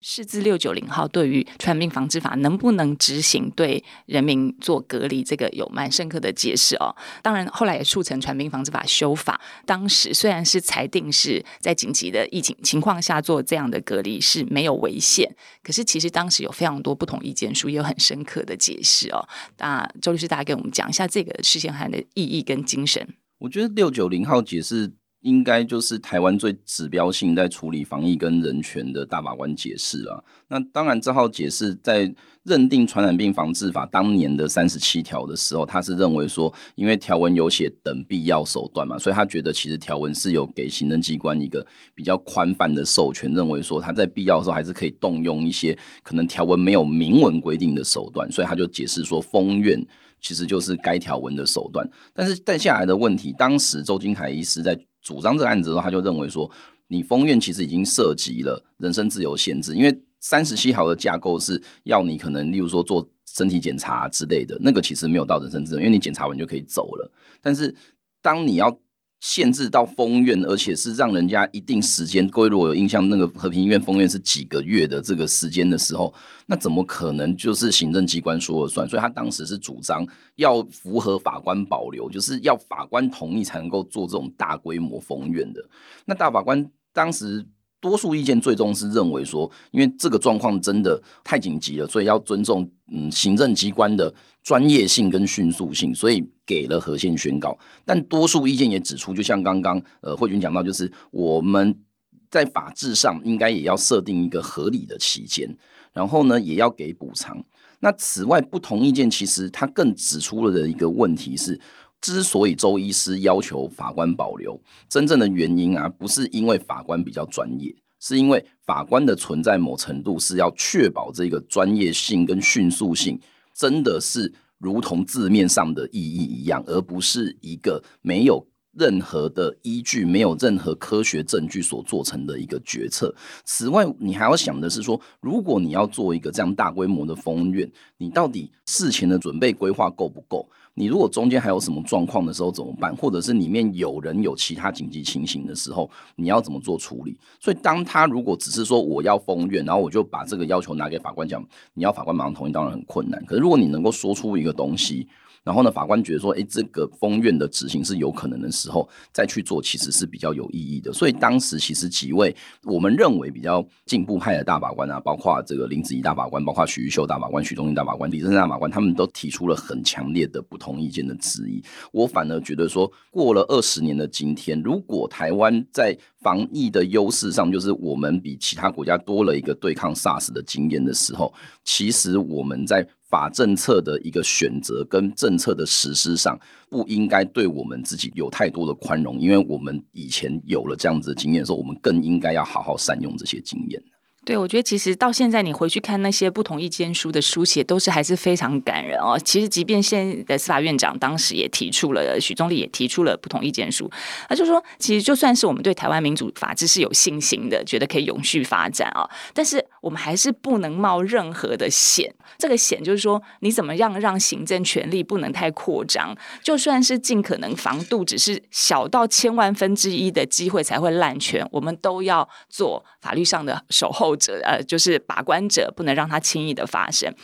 释字六九零号对于传染病防治法能不能执行对人民做隔离，这个有蛮深刻的解释哦。当然后来也促成传染病防治法修法。当时虽然是裁定是在紧急的疫情情况下做这样的隔离是没有违宪，可是其实当时有非常多不同意见书，也有很深刻的解释哦。那周律师，大家给我们讲一下这个释宪函的意义跟精神。我觉得六九零号解释。应该就是台湾最指标性在处理防疫跟人权的大法官解释了。那当然，这号解释在认定传染病防治法当年的三十七条的时候，他是认为说，因为条文有写等必要手段嘛，所以他觉得其实条文是有给行政机关一个比较宽泛的授权，认为说他在必要的时候还是可以动用一些可能条文没有明文规定的手段，所以他就解释说，封院其实就是该条文的手段。但是带下来的问题，当时周金凯医师在主张这个案子的时候，他就认为说，你封院其实已经涉及了人身自由限制，因为三十七号的架构是要你可能，例如说做身体检查之类的，那个其实没有到人身自由，因为你检查完就可以走了。但是当你要限制到封院，而且是让人家一定时间，各位如果有印象，那个和平医院封院是几个月的这个时间的时候，那怎么可能就是行政机关说了算？所以他当时是主张要符合法官保留，就是要法官同意才能够做这种大规模封院的。那大法官当时。多数意见最终是认为说，因为这个状况真的太紧急了，所以要尊重嗯行政机关的专业性跟迅速性，所以给了和宪宣告。但多数意见也指出，就像刚刚呃慧君讲到，就是我们在法制上应该也要设定一个合理的期间，然后呢也要给补偿。那此外，不同意见其实他更指出了的一个问题是。之所以周医师要求法官保留，真正的原因啊，不是因为法官比较专业，是因为法官的存在某程度是要确保这个专业性跟迅速性，真的是如同字面上的意义一样，而不是一个没有任何的依据、没有任何科学证据所做成的一个决策。此外，你还要想的是说，如果你要做一个这样大规模的封院，你到底事前的准备规划够不够？你如果中间还有什么状况的时候怎么办？或者是里面有人有其他紧急情形的时候，你要怎么做处理？所以，当他如果只是说我要封院，然后我就把这个要求拿给法官讲，你要法官马上同意，当然很困难。可是，如果你能够说出一个东西。然后呢，法官觉得说，诶，这个封院的执行是有可能的时候，再去做，其实是比较有意义的。所以当时其实几位我们认为比较进步派的大法官啊，包括这个林子仪大法官，包括许玉秀大法官、许宗力大法官、李正大法官，他们都提出了很强烈的不同意见的质疑。我反而觉得说，过了二十年的今天，如果台湾在防疫的优势上，就是我们比其他国家多了一个对抗 SARS 的经验的时候，其实我们在法政策的一个选择跟政策的实施上，不应该对我们自己有太多的宽容，因为我们以前有了这样子的经验的时候，我们更应该要好好善用这些经验。对，我觉得其实到现在你回去看那些不同意见书的书写，都是还是非常感人哦。其实，即便现在的司法院长当时也提出了，许宗力也提出了不同意见书，他就说，其实就算是我们对台湾民主法治是有信心的，觉得可以永续发展啊，但是我们还是不能冒任何的险。这个险就是说，你怎么样让行政权力不能太扩张？就算是尽可能防度，只是小到千万分之一的机会才会滥权，我们都要做法律上的守候者，呃，就是把关者，不能让它轻易的发生。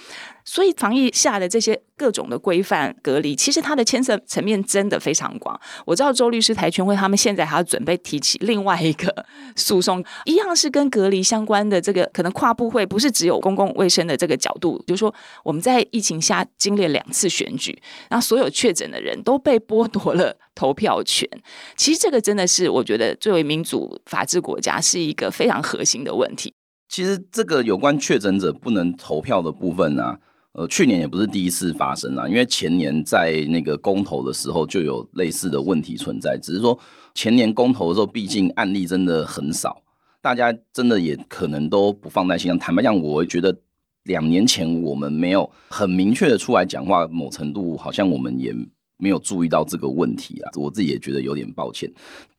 所以防疫下的这些各种的规范隔离，其实它的牵涉层面真的非常广。我知道周律师台权会他们现在还要准备提起另外一个诉讼，一样是跟隔离相关的这个可能跨部会，不是只有公共卫生的这个角度，就是说我们在疫情下经历两次选举，然后所有确诊的人都被剥夺了投票权。其实这个真的是我觉得作为民主法治国家是一个非常核心的问题。其实这个有关确诊者不能投票的部分啊。呃，去年也不是第一次发生了，因为前年在那个公投的时候就有类似的问题存在，只是说前年公投的时候，毕竟案例真的很少，大家真的也可能都不放在心上。坦白讲，我觉得两年前我们没有很明确的出来讲话，某程度好像我们也没有注意到这个问题啊，我自己也觉得有点抱歉。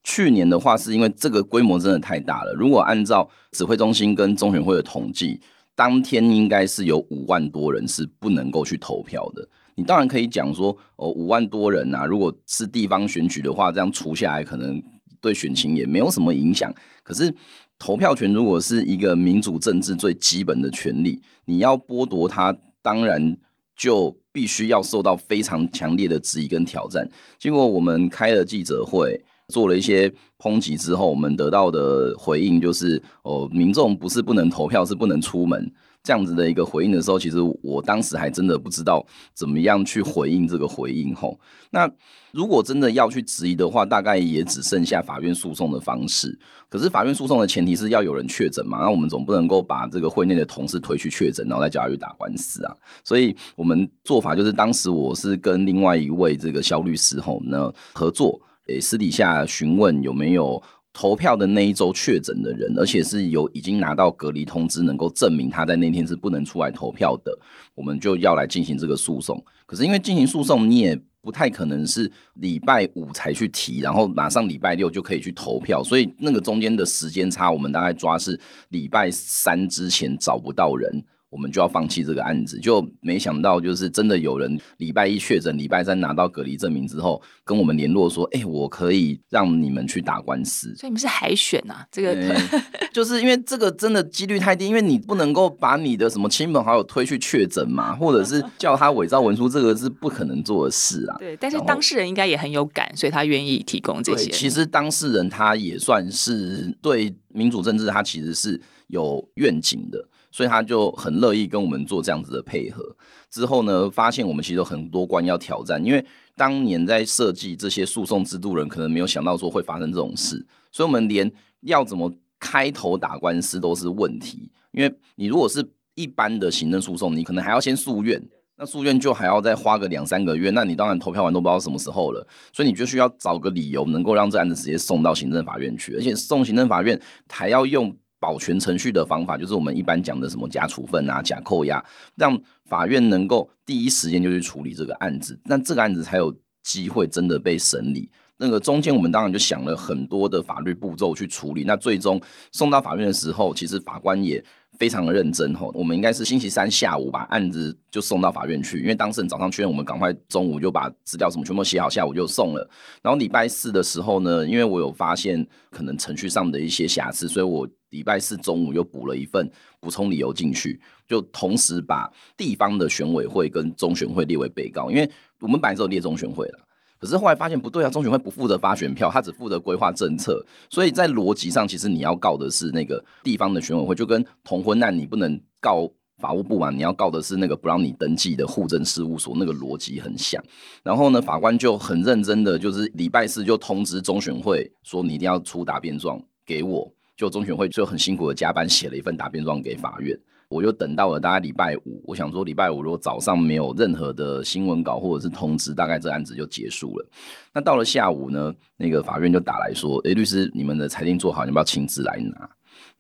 去年的话，是因为这个规模真的太大了，如果按照指挥中心跟中选会的统计。当天应该是有五万多人是不能够去投票的。你当然可以讲说，哦，五万多人啊，如果是地方选举的话，这样除下来可能对选情也没有什么影响。可是投票权如果是一个民主政治最基本的权利，你要剥夺它，当然就必须要受到非常强烈的质疑跟挑战。结果我们开了记者会。做了一些抨击之后，我们得到的回应就是：哦，民众不是不能投票，是不能出门。这样子的一个回应的时候，其实我当时还真的不知道怎么样去回应这个回应吼。那如果真的要去质疑的话，大概也只剩下法院诉讼的方式。可是法院诉讼的前提是要有人确诊嘛，那我们总不能够把这个会内的同事推去确诊，然后再叫他去打官司啊。所以我们做法就是，当时我是跟另外一位这个肖律师吼呢合作，诶，私底下询问有没有。投票的那一周确诊的人，而且是有已经拿到隔离通知，能够证明他在那天是不能出来投票的，我们就要来进行这个诉讼。可是因为进行诉讼，你也不太可能是礼拜五才去提，然后马上礼拜六就可以去投票，所以那个中间的时间差，我们大概抓是礼拜三之前找不到人。我们就要放弃这个案子，就没想到就是真的有人礼拜一确诊，礼拜三拿到隔离证明之后，跟我们联络说：“哎、欸，我可以让你们去打官司。”所以你们是海选呐、啊？这个、欸、就是因为这个真的几率太低，因为你不能够把你的什么亲朋好友推去确诊嘛，或者是 叫他伪造文书，这个是不可能做的事啊。对，但是当事人应该也很有感，所以他愿意提供这些。其实当事人他也算是对民主政治，他其实是有愿景的。所以他就很乐意跟我们做这样子的配合。之后呢，发现我们其实有很多关要挑战，因为当年在设计这些诉讼制度人，可能没有想到说会发生这种事。所以我们连要怎么开头打官司都是问题。因为你如果是一般的行政诉讼，你可能还要先诉愿，那诉愿就还要再花个两三个月，那你当然投票完都不知道什么时候了。所以你就需要找个理由，能够让这案子直接送到行政法院去，而且送行政法院还要用。保全程序的方法就是我们一般讲的什么假处分啊、假扣押，让法院能够第一时间就去处理这个案子，那这个案子才有机会真的被审理。那个中间我们当然就想了很多的法律步骤去处理，那最终送到法院的时候，其实法官也。非常的认真吼，我们应该是星期三下午把案子就送到法院去，因为当事人早上确认，我们赶快中午就把资料什么全部写好，下午就送了。然后礼拜四的时候呢，因为我有发现可能程序上的一些瑕疵，所以我礼拜四中午又补了一份补充理由进去，就同时把地方的选委会跟中选会列为被告，因为我们本来只有列中选会了。可是后来发现不对啊，中选会不负责发选票，他只负责规划政策，所以在逻辑上，其实你要告的是那个地方的选委会，就跟同婚案你不能告法务部嘛，你要告的是那个不让你登记的户政事务所，那个逻辑很像。然后呢，法官就很认真的，就是礼拜四就通知中选会说，你一定要出答辩状给我，就中选会就很辛苦的加班写了一份答辩状给法院。我就等到了大概礼拜五，我想说礼拜五如果早上没有任何的新闻稿或者是通知，大概这案子就结束了。那到了下午呢，那个法院就打来说：“诶，律师，你们的裁定做好，你要不要亲自来拿？”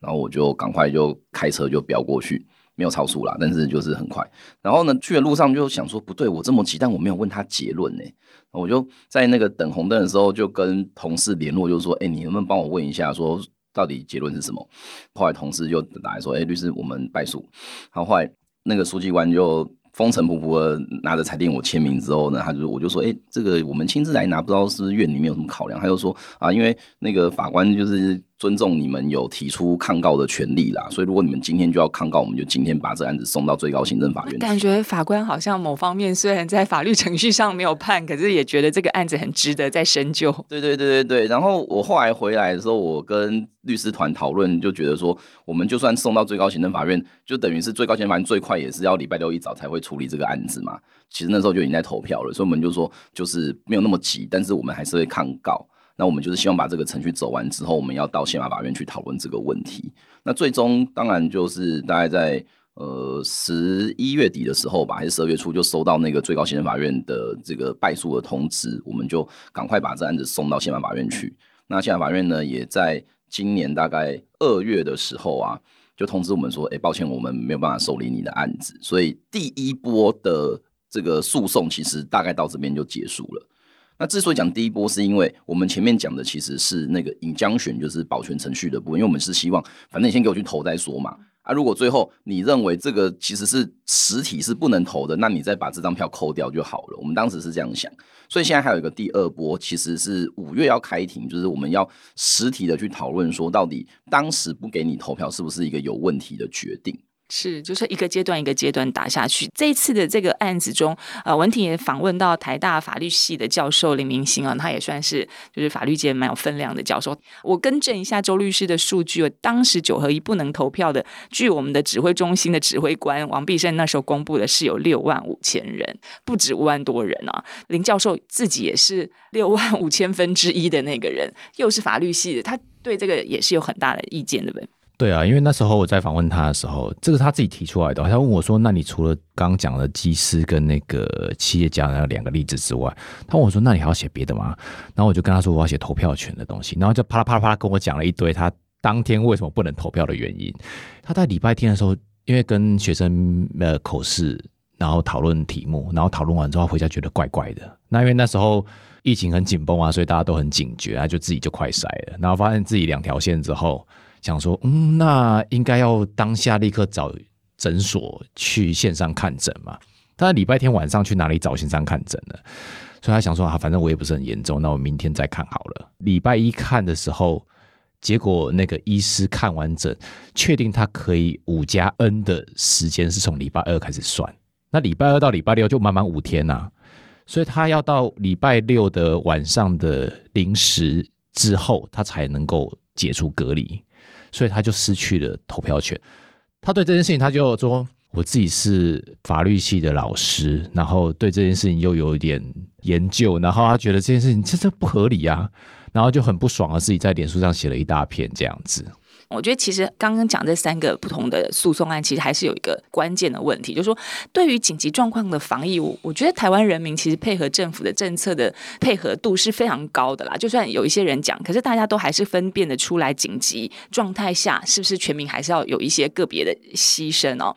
然后我就赶快就开车就飙过去，没有超速啦，但是就是很快。然后呢，去的路上就想说不对，我这么急，但我没有问他结论呢。我就在那个等红灯的时候，就跟同事联络，就说：“诶，你能不能帮我问一下说？”到底结论是什么？后来同事就打来说：“哎、律师，我们败诉。”然后后来那个书记官就风尘仆仆的拿着裁定我签名之后呢，他就我就说：“哎、这个我们亲自来拿，不知道是院里面有什么考量。”他就说：“啊，因为那个法官就是。”尊重你们有提出抗告的权利啦，所以如果你们今天就要抗告，我们就今天把这案子送到最高行政法院。感觉法官好像某方面虽然在法律程序上没有判，可是也觉得这个案子很值得再深究。对对对对对。然后我后来回来的时候，我跟律师团讨论，就觉得说，我们就算送到最高行政法院，就等于是最高行政法院最快也是要礼拜六一早才会处理这个案子嘛。其实那时候就已经在投票了，所以我们就说，就是没有那么急，但是我们还是会抗告。那我们就是希望把这个程序走完之后，我们要到宪法法院去讨论这个问题。那最终当然就是大概在呃十一月底的时候吧，还是十二月初就收到那个最高行政法院的这个败诉的通知，我们就赶快把这案子送到宪法法院去。那宪法法院呢，也在今年大概二月的时候啊，就通知我们说，哎，抱歉，我们没有办法受理你的案子。所以第一波的这个诉讼其实大概到这边就结束了。那之所以讲第一波，是因为我们前面讲的其实是那个 injunction，就是保全程序的部分，因为我们是希望，反正你先给我去投再说嘛。啊，如果最后你认为这个其实是实体是不能投的，那你再把这张票扣掉就好了。我们当时是这样想，所以现在还有一个第二波，其实是五月要开庭，就是我们要实体的去讨论说，到底当时不给你投票是不是一个有问题的决定。是，就是一个阶段一个阶段打下去。这一次的这个案子中，呃，文婷也访问到台大法律系的教授林明兴啊，他也算是就是法律界蛮有分量的教授。我更正一下周律师的数据，当时九合一不能投票的，据我们的指挥中心的指挥官王必胜那时候公布的是有六万五千人，不止五万多人啊。林教授自己也是六万五千分之一的那个人，又是法律系的，他对这个也是有很大的意见的，对不对？对啊，因为那时候我在访问他的时候，这个他自己提出来的。他问我说：“那你除了刚刚讲的技师跟那个企业家那两个例子之外，他问我说：那你还要写别的吗？”然后我就跟他说：“我要写投票权的东西。”然后就啪啦啪啦啪啦跟我讲了一堆他当天为什么不能投票的原因。他在礼拜天的时候，因为跟学生呃口试，然后讨论题目，然后讨论完之后回家觉得怪怪的。那因为那时候疫情很紧绷啊，所以大家都很警觉，他就自己就快筛了，然后发现自己两条线之后。想说，嗯，那应该要当下立刻找诊所去线上看诊嘛？但是礼拜天晚上去哪里找线上看诊呢？所以他想说啊，反正我也不是很严重，那我明天再看好了。礼拜一看的时候，结果那个医师看完诊，确定他可以五加 N 的时间是从礼拜二开始算，那礼拜二到礼拜六就满满五天呐、所以他要到礼拜六的晚上的零时之后，他才能够解除隔离。所以他就失去了投票权。他对这件事情，他就说：“我自己是法律系的老师，然后对这件事情又有一点研究，然后他觉得这件事情真的不合理啊，然后就很不爽啊自己在脸书上写了一大片这样子。”我觉得其实刚刚讲这三个不同的诉讼案，其实还是有一个关键的问题，就是说对于紧急状况的防疫，我我觉得台湾人民其实配合政府的政策的配合度是非常高的啦。就算有一些人讲，可是大家都还是分辨得出来，紧急状态下是不是全民还是要有一些个别的牺牲哦。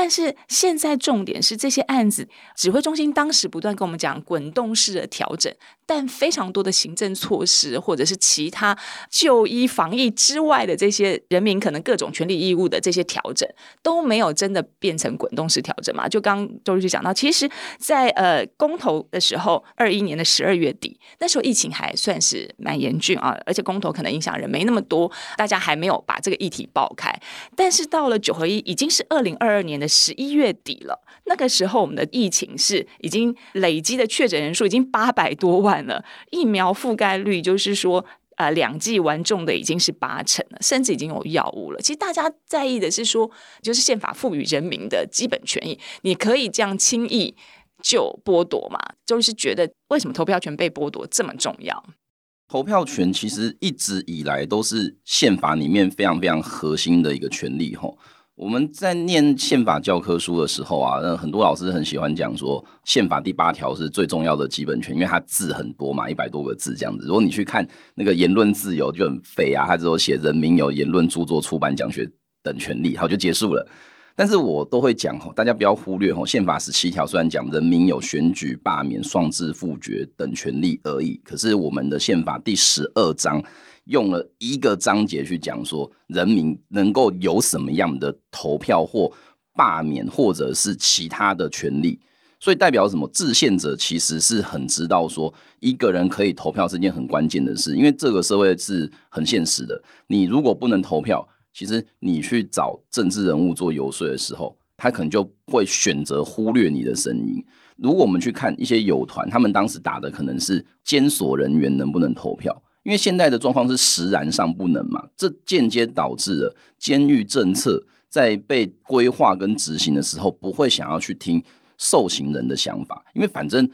但是现在重点是这些案子，指挥中心当时不断跟我们讲滚动式的调整，但非常多的行政措施或者是其他就医防疫之外的这些人民可能各种权利义务的这些调整都没有真的变成滚动式调整嘛？就刚周律师讲到，其实在呃公投的时候，二一年的十二月底，那时候疫情还算是蛮严峻啊，而且公投可能影响人没那么多，大家还没有把这个议题爆开。但是到了九合一，已经是二零二二年。的十一月底了，那个时候我们的疫情是已经累积的确诊人数已经八百多万了，疫苗覆盖率就是说，呃，两剂完中的已经是八成了，甚至已经有药物了。其实大家在意的是说，就是宪法赋予人民的基本权益，你可以这样轻易就剥夺吗？就是觉得为什么投票权被剥夺这么重要？投票权其实一直以来都是宪法里面非常非常核心的一个权利，吼。我们在念宪法教科书的时候啊，那很多老师很喜欢讲说，宪法第八条是最重要的基本权，因为它字很多嘛，一百多个字这样子。如果你去看那个言论自由就很废啊，它只有写人民有言论、著作、出版、讲学等权利，好就结束了。但是我都会讲，大家不要忽略哦，宪法十七条虽然讲人民有选举、罢免、丧制、复决等权利而已，可是我们的宪法第十二章。用了一个章节去讲说，人民能够有什么样的投票或罢免，或者是其他的权利，所以代表什么？制宪者其实是很知道说，一个人可以投票是件很关键的事，因为这个社会是很现实的。你如果不能投票，其实你去找政治人物做游说的时候，他可能就会选择忽略你的声音。如果我们去看一些友团，他们当时打的可能是监所人员能不能投票。因为现在的状况是实然上不能嘛，这间接导致了监狱政策在被规划跟执行的时候，不会想要去听受刑人的想法，因为反正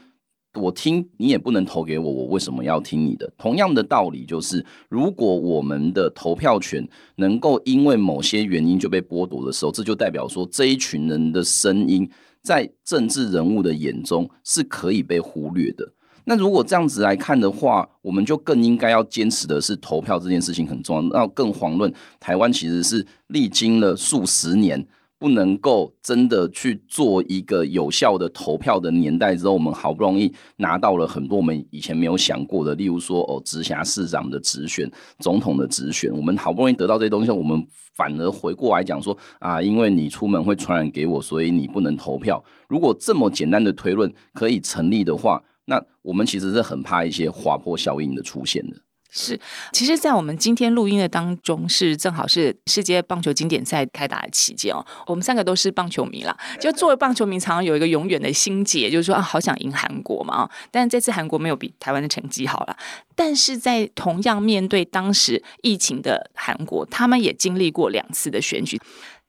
我听你也不能投给我，我为什么要听你的？同样的道理就是，如果我们的投票权能够因为某些原因就被剥夺的时候，这就代表说这一群人的声音在政治人物的眼中是可以被忽略的。那如果这样子来看的话，我们就更应该要坚持的是投票这件事情很重要。那更遑论台湾其实是历经了数十年，不能够真的去做一个有效的投票的年代之后，我们好不容易拿到了很多我们以前没有想过的，例如说哦，直辖市长的直选、总统的直选，我们好不容易得到这些东西，我们反而回过来讲说啊，因为你出门会传染给我，所以你不能投票。如果这么简单的推论可以成立的话，那我们其实是很怕一些滑坡效应的出现的。是，其实，在我们今天录音的当中，是正好是世界棒球经典赛开打的期间哦。我们三个都是棒球迷啦，就作为棒球迷，常常有一个永远的心结，就是说啊，好想赢韩国嘛。但这次韩国没有比台湾的成绩好了。但是在同样面对当时疫情的韩国，他们也经历过两次的选举，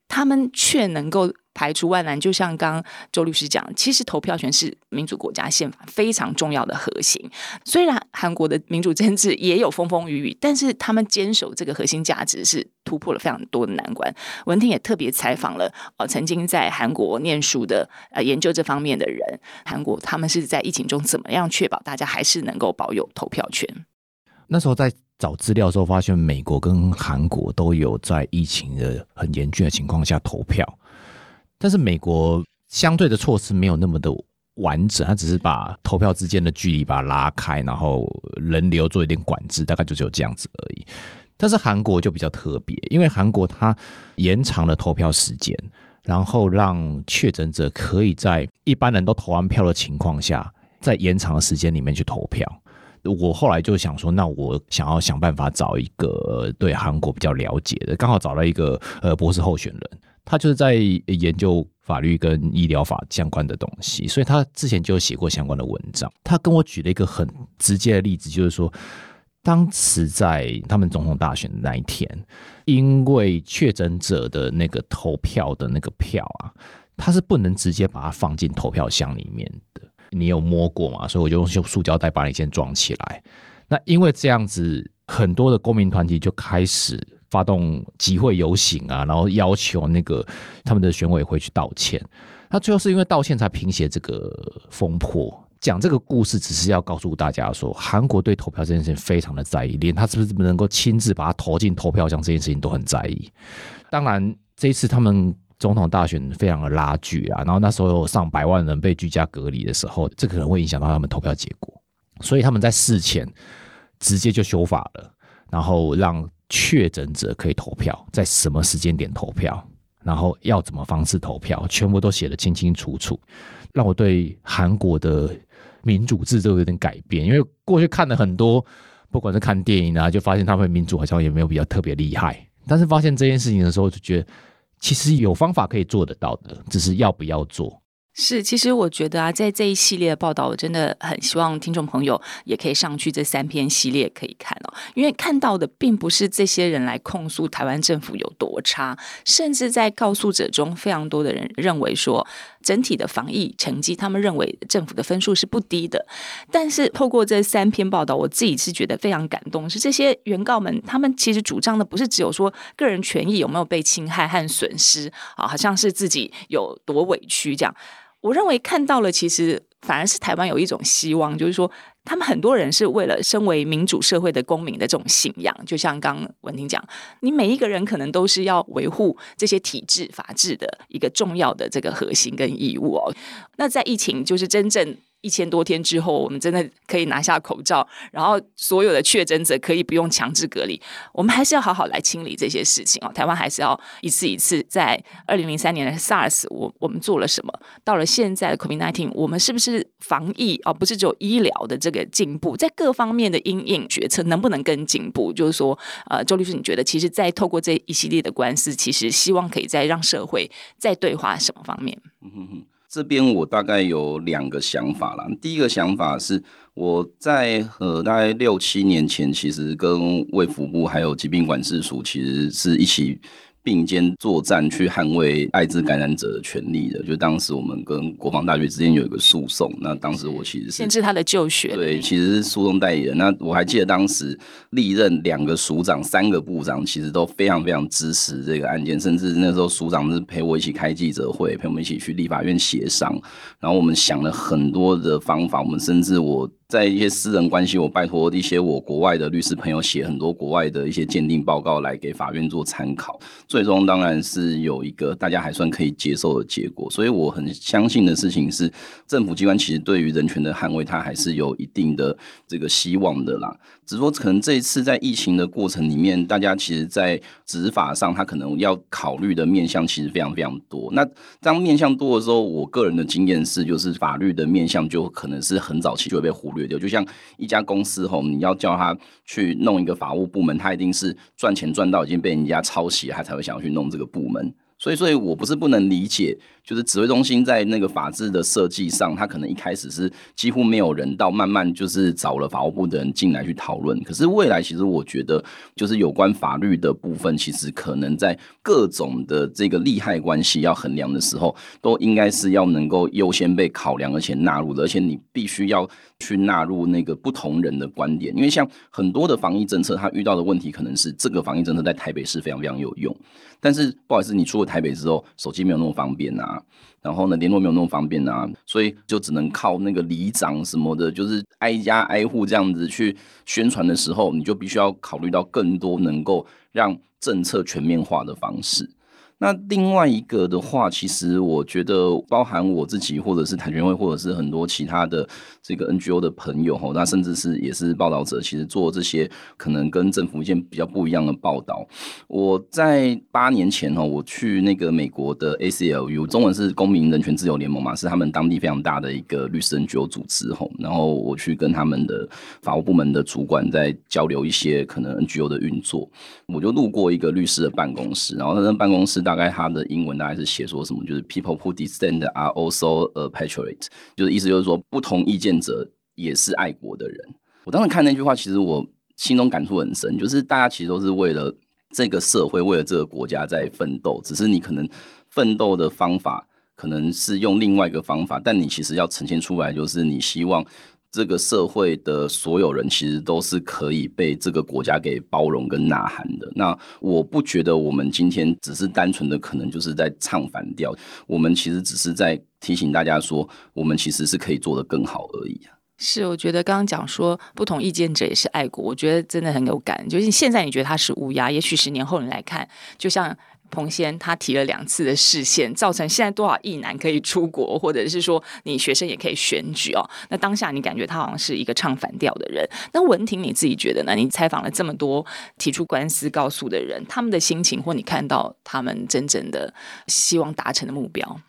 他们却能够。排除万难，就像刚周律师讲，其实投票权是民主国家宪法非常重要的核心。虽然韩国的民主政治也有风风雨雨，但是他们坚守这个核心价值是突破了非常多的难关。文婷也特别采访了呃曾经在韩国念书的呃研究这方面的人，韩国他们是在疫情中怎么样确保大家还是能够保有投票权？那时候在找资料的时候，发现美国跟韩国都有在疫情的很严峻的情况下投票。但是美国相对的措施没有那么的完整，它只是把投票之间的距离把它拉开，然后人流做一点管制，大概就只有这样子而已。但是韩国就比较特别，因为韩国它延长了投票时间，然后让确诊者可以在一般人都投完票的情况下，在延长的时间里面去投票。我后来就想说，那我想要想办法找一个对韩国比较了解的，刚好找到一个呃博士候选人。他就是在研究法律跟医疗法相关的东西，所以他之前就写过相关的文章。他跟我举了一个很直接的例子，就是说，当时在他们总统大选的那一天，因为确诊者的那个投票的那个票啊，他是不能直接把它放进投票箱里面的。你有摸过吗？所以我就用塑胶袋把你先装起来。那因为这样子，很多的公民团体就开始。发动集会游行啊，然后要求那个他们的选委会去道歉。那最后是因为道歉才平息这个风波。讲这个故事只是要告诉大家说，韩国对投票这件事情非常的在意，连他是不是能够亲自把它投进投票箱这件事情都很在意。当然，这一次他们总统大选非常的拉锯啊，然后那时候有上百万人被居家隔离的时候，这可能会影响到他们投票结果，所以他们在事前直接就修法了，然后让。确诊者可以投票，在什么时间点投票，然后要怎么方式投票，全部都写得清清楚楚，让我对韩国的民主制度有点改变。因为过去看了很多，不管是看电影啊，就发现他们民主好像也没有比较特别厉害。但是发现这件事情的时候，就觉得其实有方法可以做得到的，只是要不要做。是，其实我觉得啊，在这一系列的报道，我真的很希望听众朋友也可以上去这三篇系列可以看哦，因为看到的并不是这些人来控诉台湾政府有多差，甚至在告诉者中，非常多的人认为说，整体的防疫成绩，他们认为政府的分数是不低的。但是透过这三篇报道，我自己是觉得非常感动，是这些原告们，他们其实主张的不是只有说个人权益有没有被侵害和损失啊，好像是自己有多委屈这样。我认为看到了，其实反而是台湾有一种希望，就是说，他们很多人是为了身为民主社会的公民的这种信仰，就像刚文婷讲，你每一个人可能都是要维护这些体制法治的一个重要的这个核心跟义务哦。那在疫情就是真正。一千多天之后，我们真的可以拿下口罩，然后所有的确诊者可以不用强制隔离。我们还是要好好来清理这些事情哦。台湾还是要一次一次，在二零零三年的 SARS，我我们做了什么？到了现在的 COVID-19，我们是不是防疫哦？不是只有医疗的这个进步，在各方面的因应决策能不能更进步？就是说，呃，周律师，你觉得其实，在透过这一系列的官司，其实希望可以再让社会再对话什么方面？嗯哼哼。这边我大概有两个想法啦。第一个想法是，我在呃大概六七年前，其实跟卫福部还有疾病管制署其实是一起。并肩作战去捍卫艾滋感染者的权利的，就当时我们跟国防大学之间有一个诉讼，那当时我其实是限制他的就学，对，其实是诉讼代理人。那我还记得当时历任两个署长、三个部长，其实都非常非常支持这个案件，甚至那时候署长是陪我一起开记者会，陪我们一起去立法院协商，然后我们想了很多的方法，我们甚至我。在一些私人关系，我拜托一些我国外的律师朋友写很多国外的一些鉴定报告来给法院做参考，最终当然是有一个大家还算可以接受的结果。所以我很相信的事情是，政府机关其实对于人权的捍卫，它还是有一定的这个希望的啦。只是说，可能这一次在疫情的过程里面，大家其实，在执法上，他可能要考虑的面向其实非常非常多。那当面向多的时候，我个人的经验是，就是法律的面向就可能是很早期就会被忽略掉。就像一家公司吼，你要叫他去弄一个法务部门，他一定是赚钱赚到已经被人家抄袭，他才会想要去弄这个部门。所以，所以我不是不能理解。就是指挥中心在那个法制的设计上，他可能一开始是几乎没有人，到慢慢就是找了法务部的人进来去讨论。可是未来其实我觉得，就是有关法律的部分，其实可能在各种的这个利害关系要衡量的时候，都应该是要能够优先被考量，而且纳入的。而且你必须要去纳入那个不同人的观点，因为像很多的防疫政策，它遇到的问题可能是这个防疫政策在台北市非常非常有用，但是不好意思，你出了台北之后，手机没有那么方便啊。然后呢，联络没有那么方便啊，所以就只能靠那个里长什么的，就是挨家挨户这样子去宣传的时候，你就必须要考虑到更多能够让政策全面化的方式。那另外一个的话，其实我觉得包含我自己，或者是台权会，或者是很多其他的这个 NGO 的朋友哈，那甚至是也是报道者，其实做这些可能跟政府一件比较不一样的报道。我在八年前哈，我去那个美国的 ACLU，中文是公民人权自由联盟嘛，是他们当地非常大的一个律师 NGO 组织哈。然后我去跟他们的法务部门的主管在交流一些可能 NGO 的运作，我就路过一个律师的办公室，然后他的办公室。大概他的英文大概是写说什么，就是 people who dissent are also a patriot，就是意思就是说不同意见者也是爱国的人。我当时看那句话，其实我心中感触很深，就是大家其实都是为了这个社会，为了这个国家在奋斗，只是你可能奋斗的方法可能是用另外一个方法，但你其实要呈现出来，就是你希望。这个社会的所有人其实都是可以被这个国家给包容跟呐喊的。那我不觉得我们今天只是单纯的可能就是在唱反调，我们其实只是在提醒大家说，我们其实是可以做得更好而已。是，我觉得刚刚讲说不同意见者也是爱国，我觉得真的很有感。就是现在你觉得他是乌鸦，也许十年后你来看，就像。彭先他提了两次的视线，造成现在多少役男可以出国，或者是说你学生也可以选举哦。那当下你感觉他好像是一个唱反调的人。那文婷你自己觉得呢？你采访了这么多提出官司告诉的人，他们的心情，或你看到他们真正的希望达成的目标？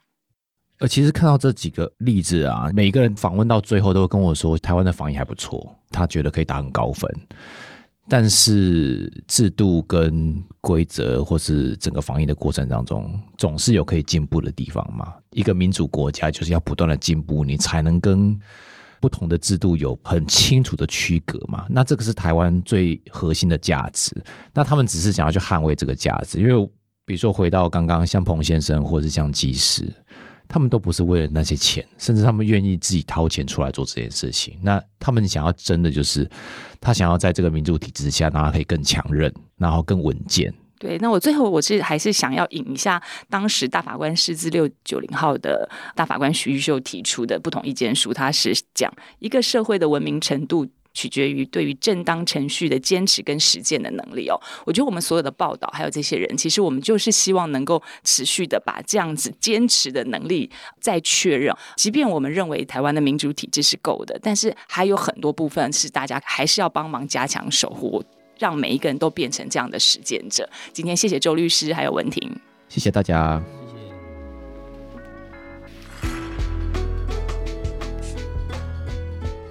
呃，其实看到这几个例子啊，每个人访问到最后都会跟我说，台湾的防疫还不错，他觉得可以打很高分。但是制度跟规则，或是整个防疫的过程当中，总是有可以进步的地方嘛。一个民主国家就是要不断的进步，你才能跟不同的制度有很清楚的区隔嘛。那这个是台湾最核心的价值。那他们只是想要去捍卫这个价值，因为比如说回到刚刚像彭先生，或是像技师。他们都不是为了那些钱，甚至他们愿意自己掏钱出来做这件事情。那他们想要争的就是，他想要在这个民主体制下，让他可以更强韧，然后更稳健。对，那我最后我是还是想要引一下当时大法官释字六九零号的大法官徐玉秀提出的不同意见书，他是讲一个社会的文明程度。取决于对于正当程序的坚持跟实践的能力哦。我觉得我们所有的报道，还有这些人，其实我们就是希望能够持续的把这样子坚持的能力再确认。即便我们认为台湾的民主体制是够的，但是还有很多部分是大家还是要帮忙加强守护，让每一个人都变成这样的实践者。今天谢谢周律师还有文婷，谢谢大家。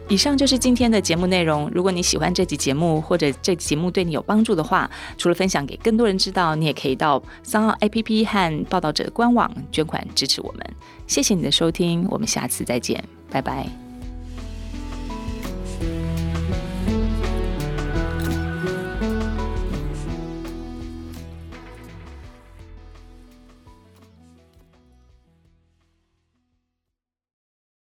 以上就是今天的节目内容。如果你喜欢这集节目，或者这集节目对你有帮助的话，除了分享给更多人知道，你也可以到三号 APP 和报道者官网捐款支持我们。谢谢你的收听，我们下次再见，拜拜。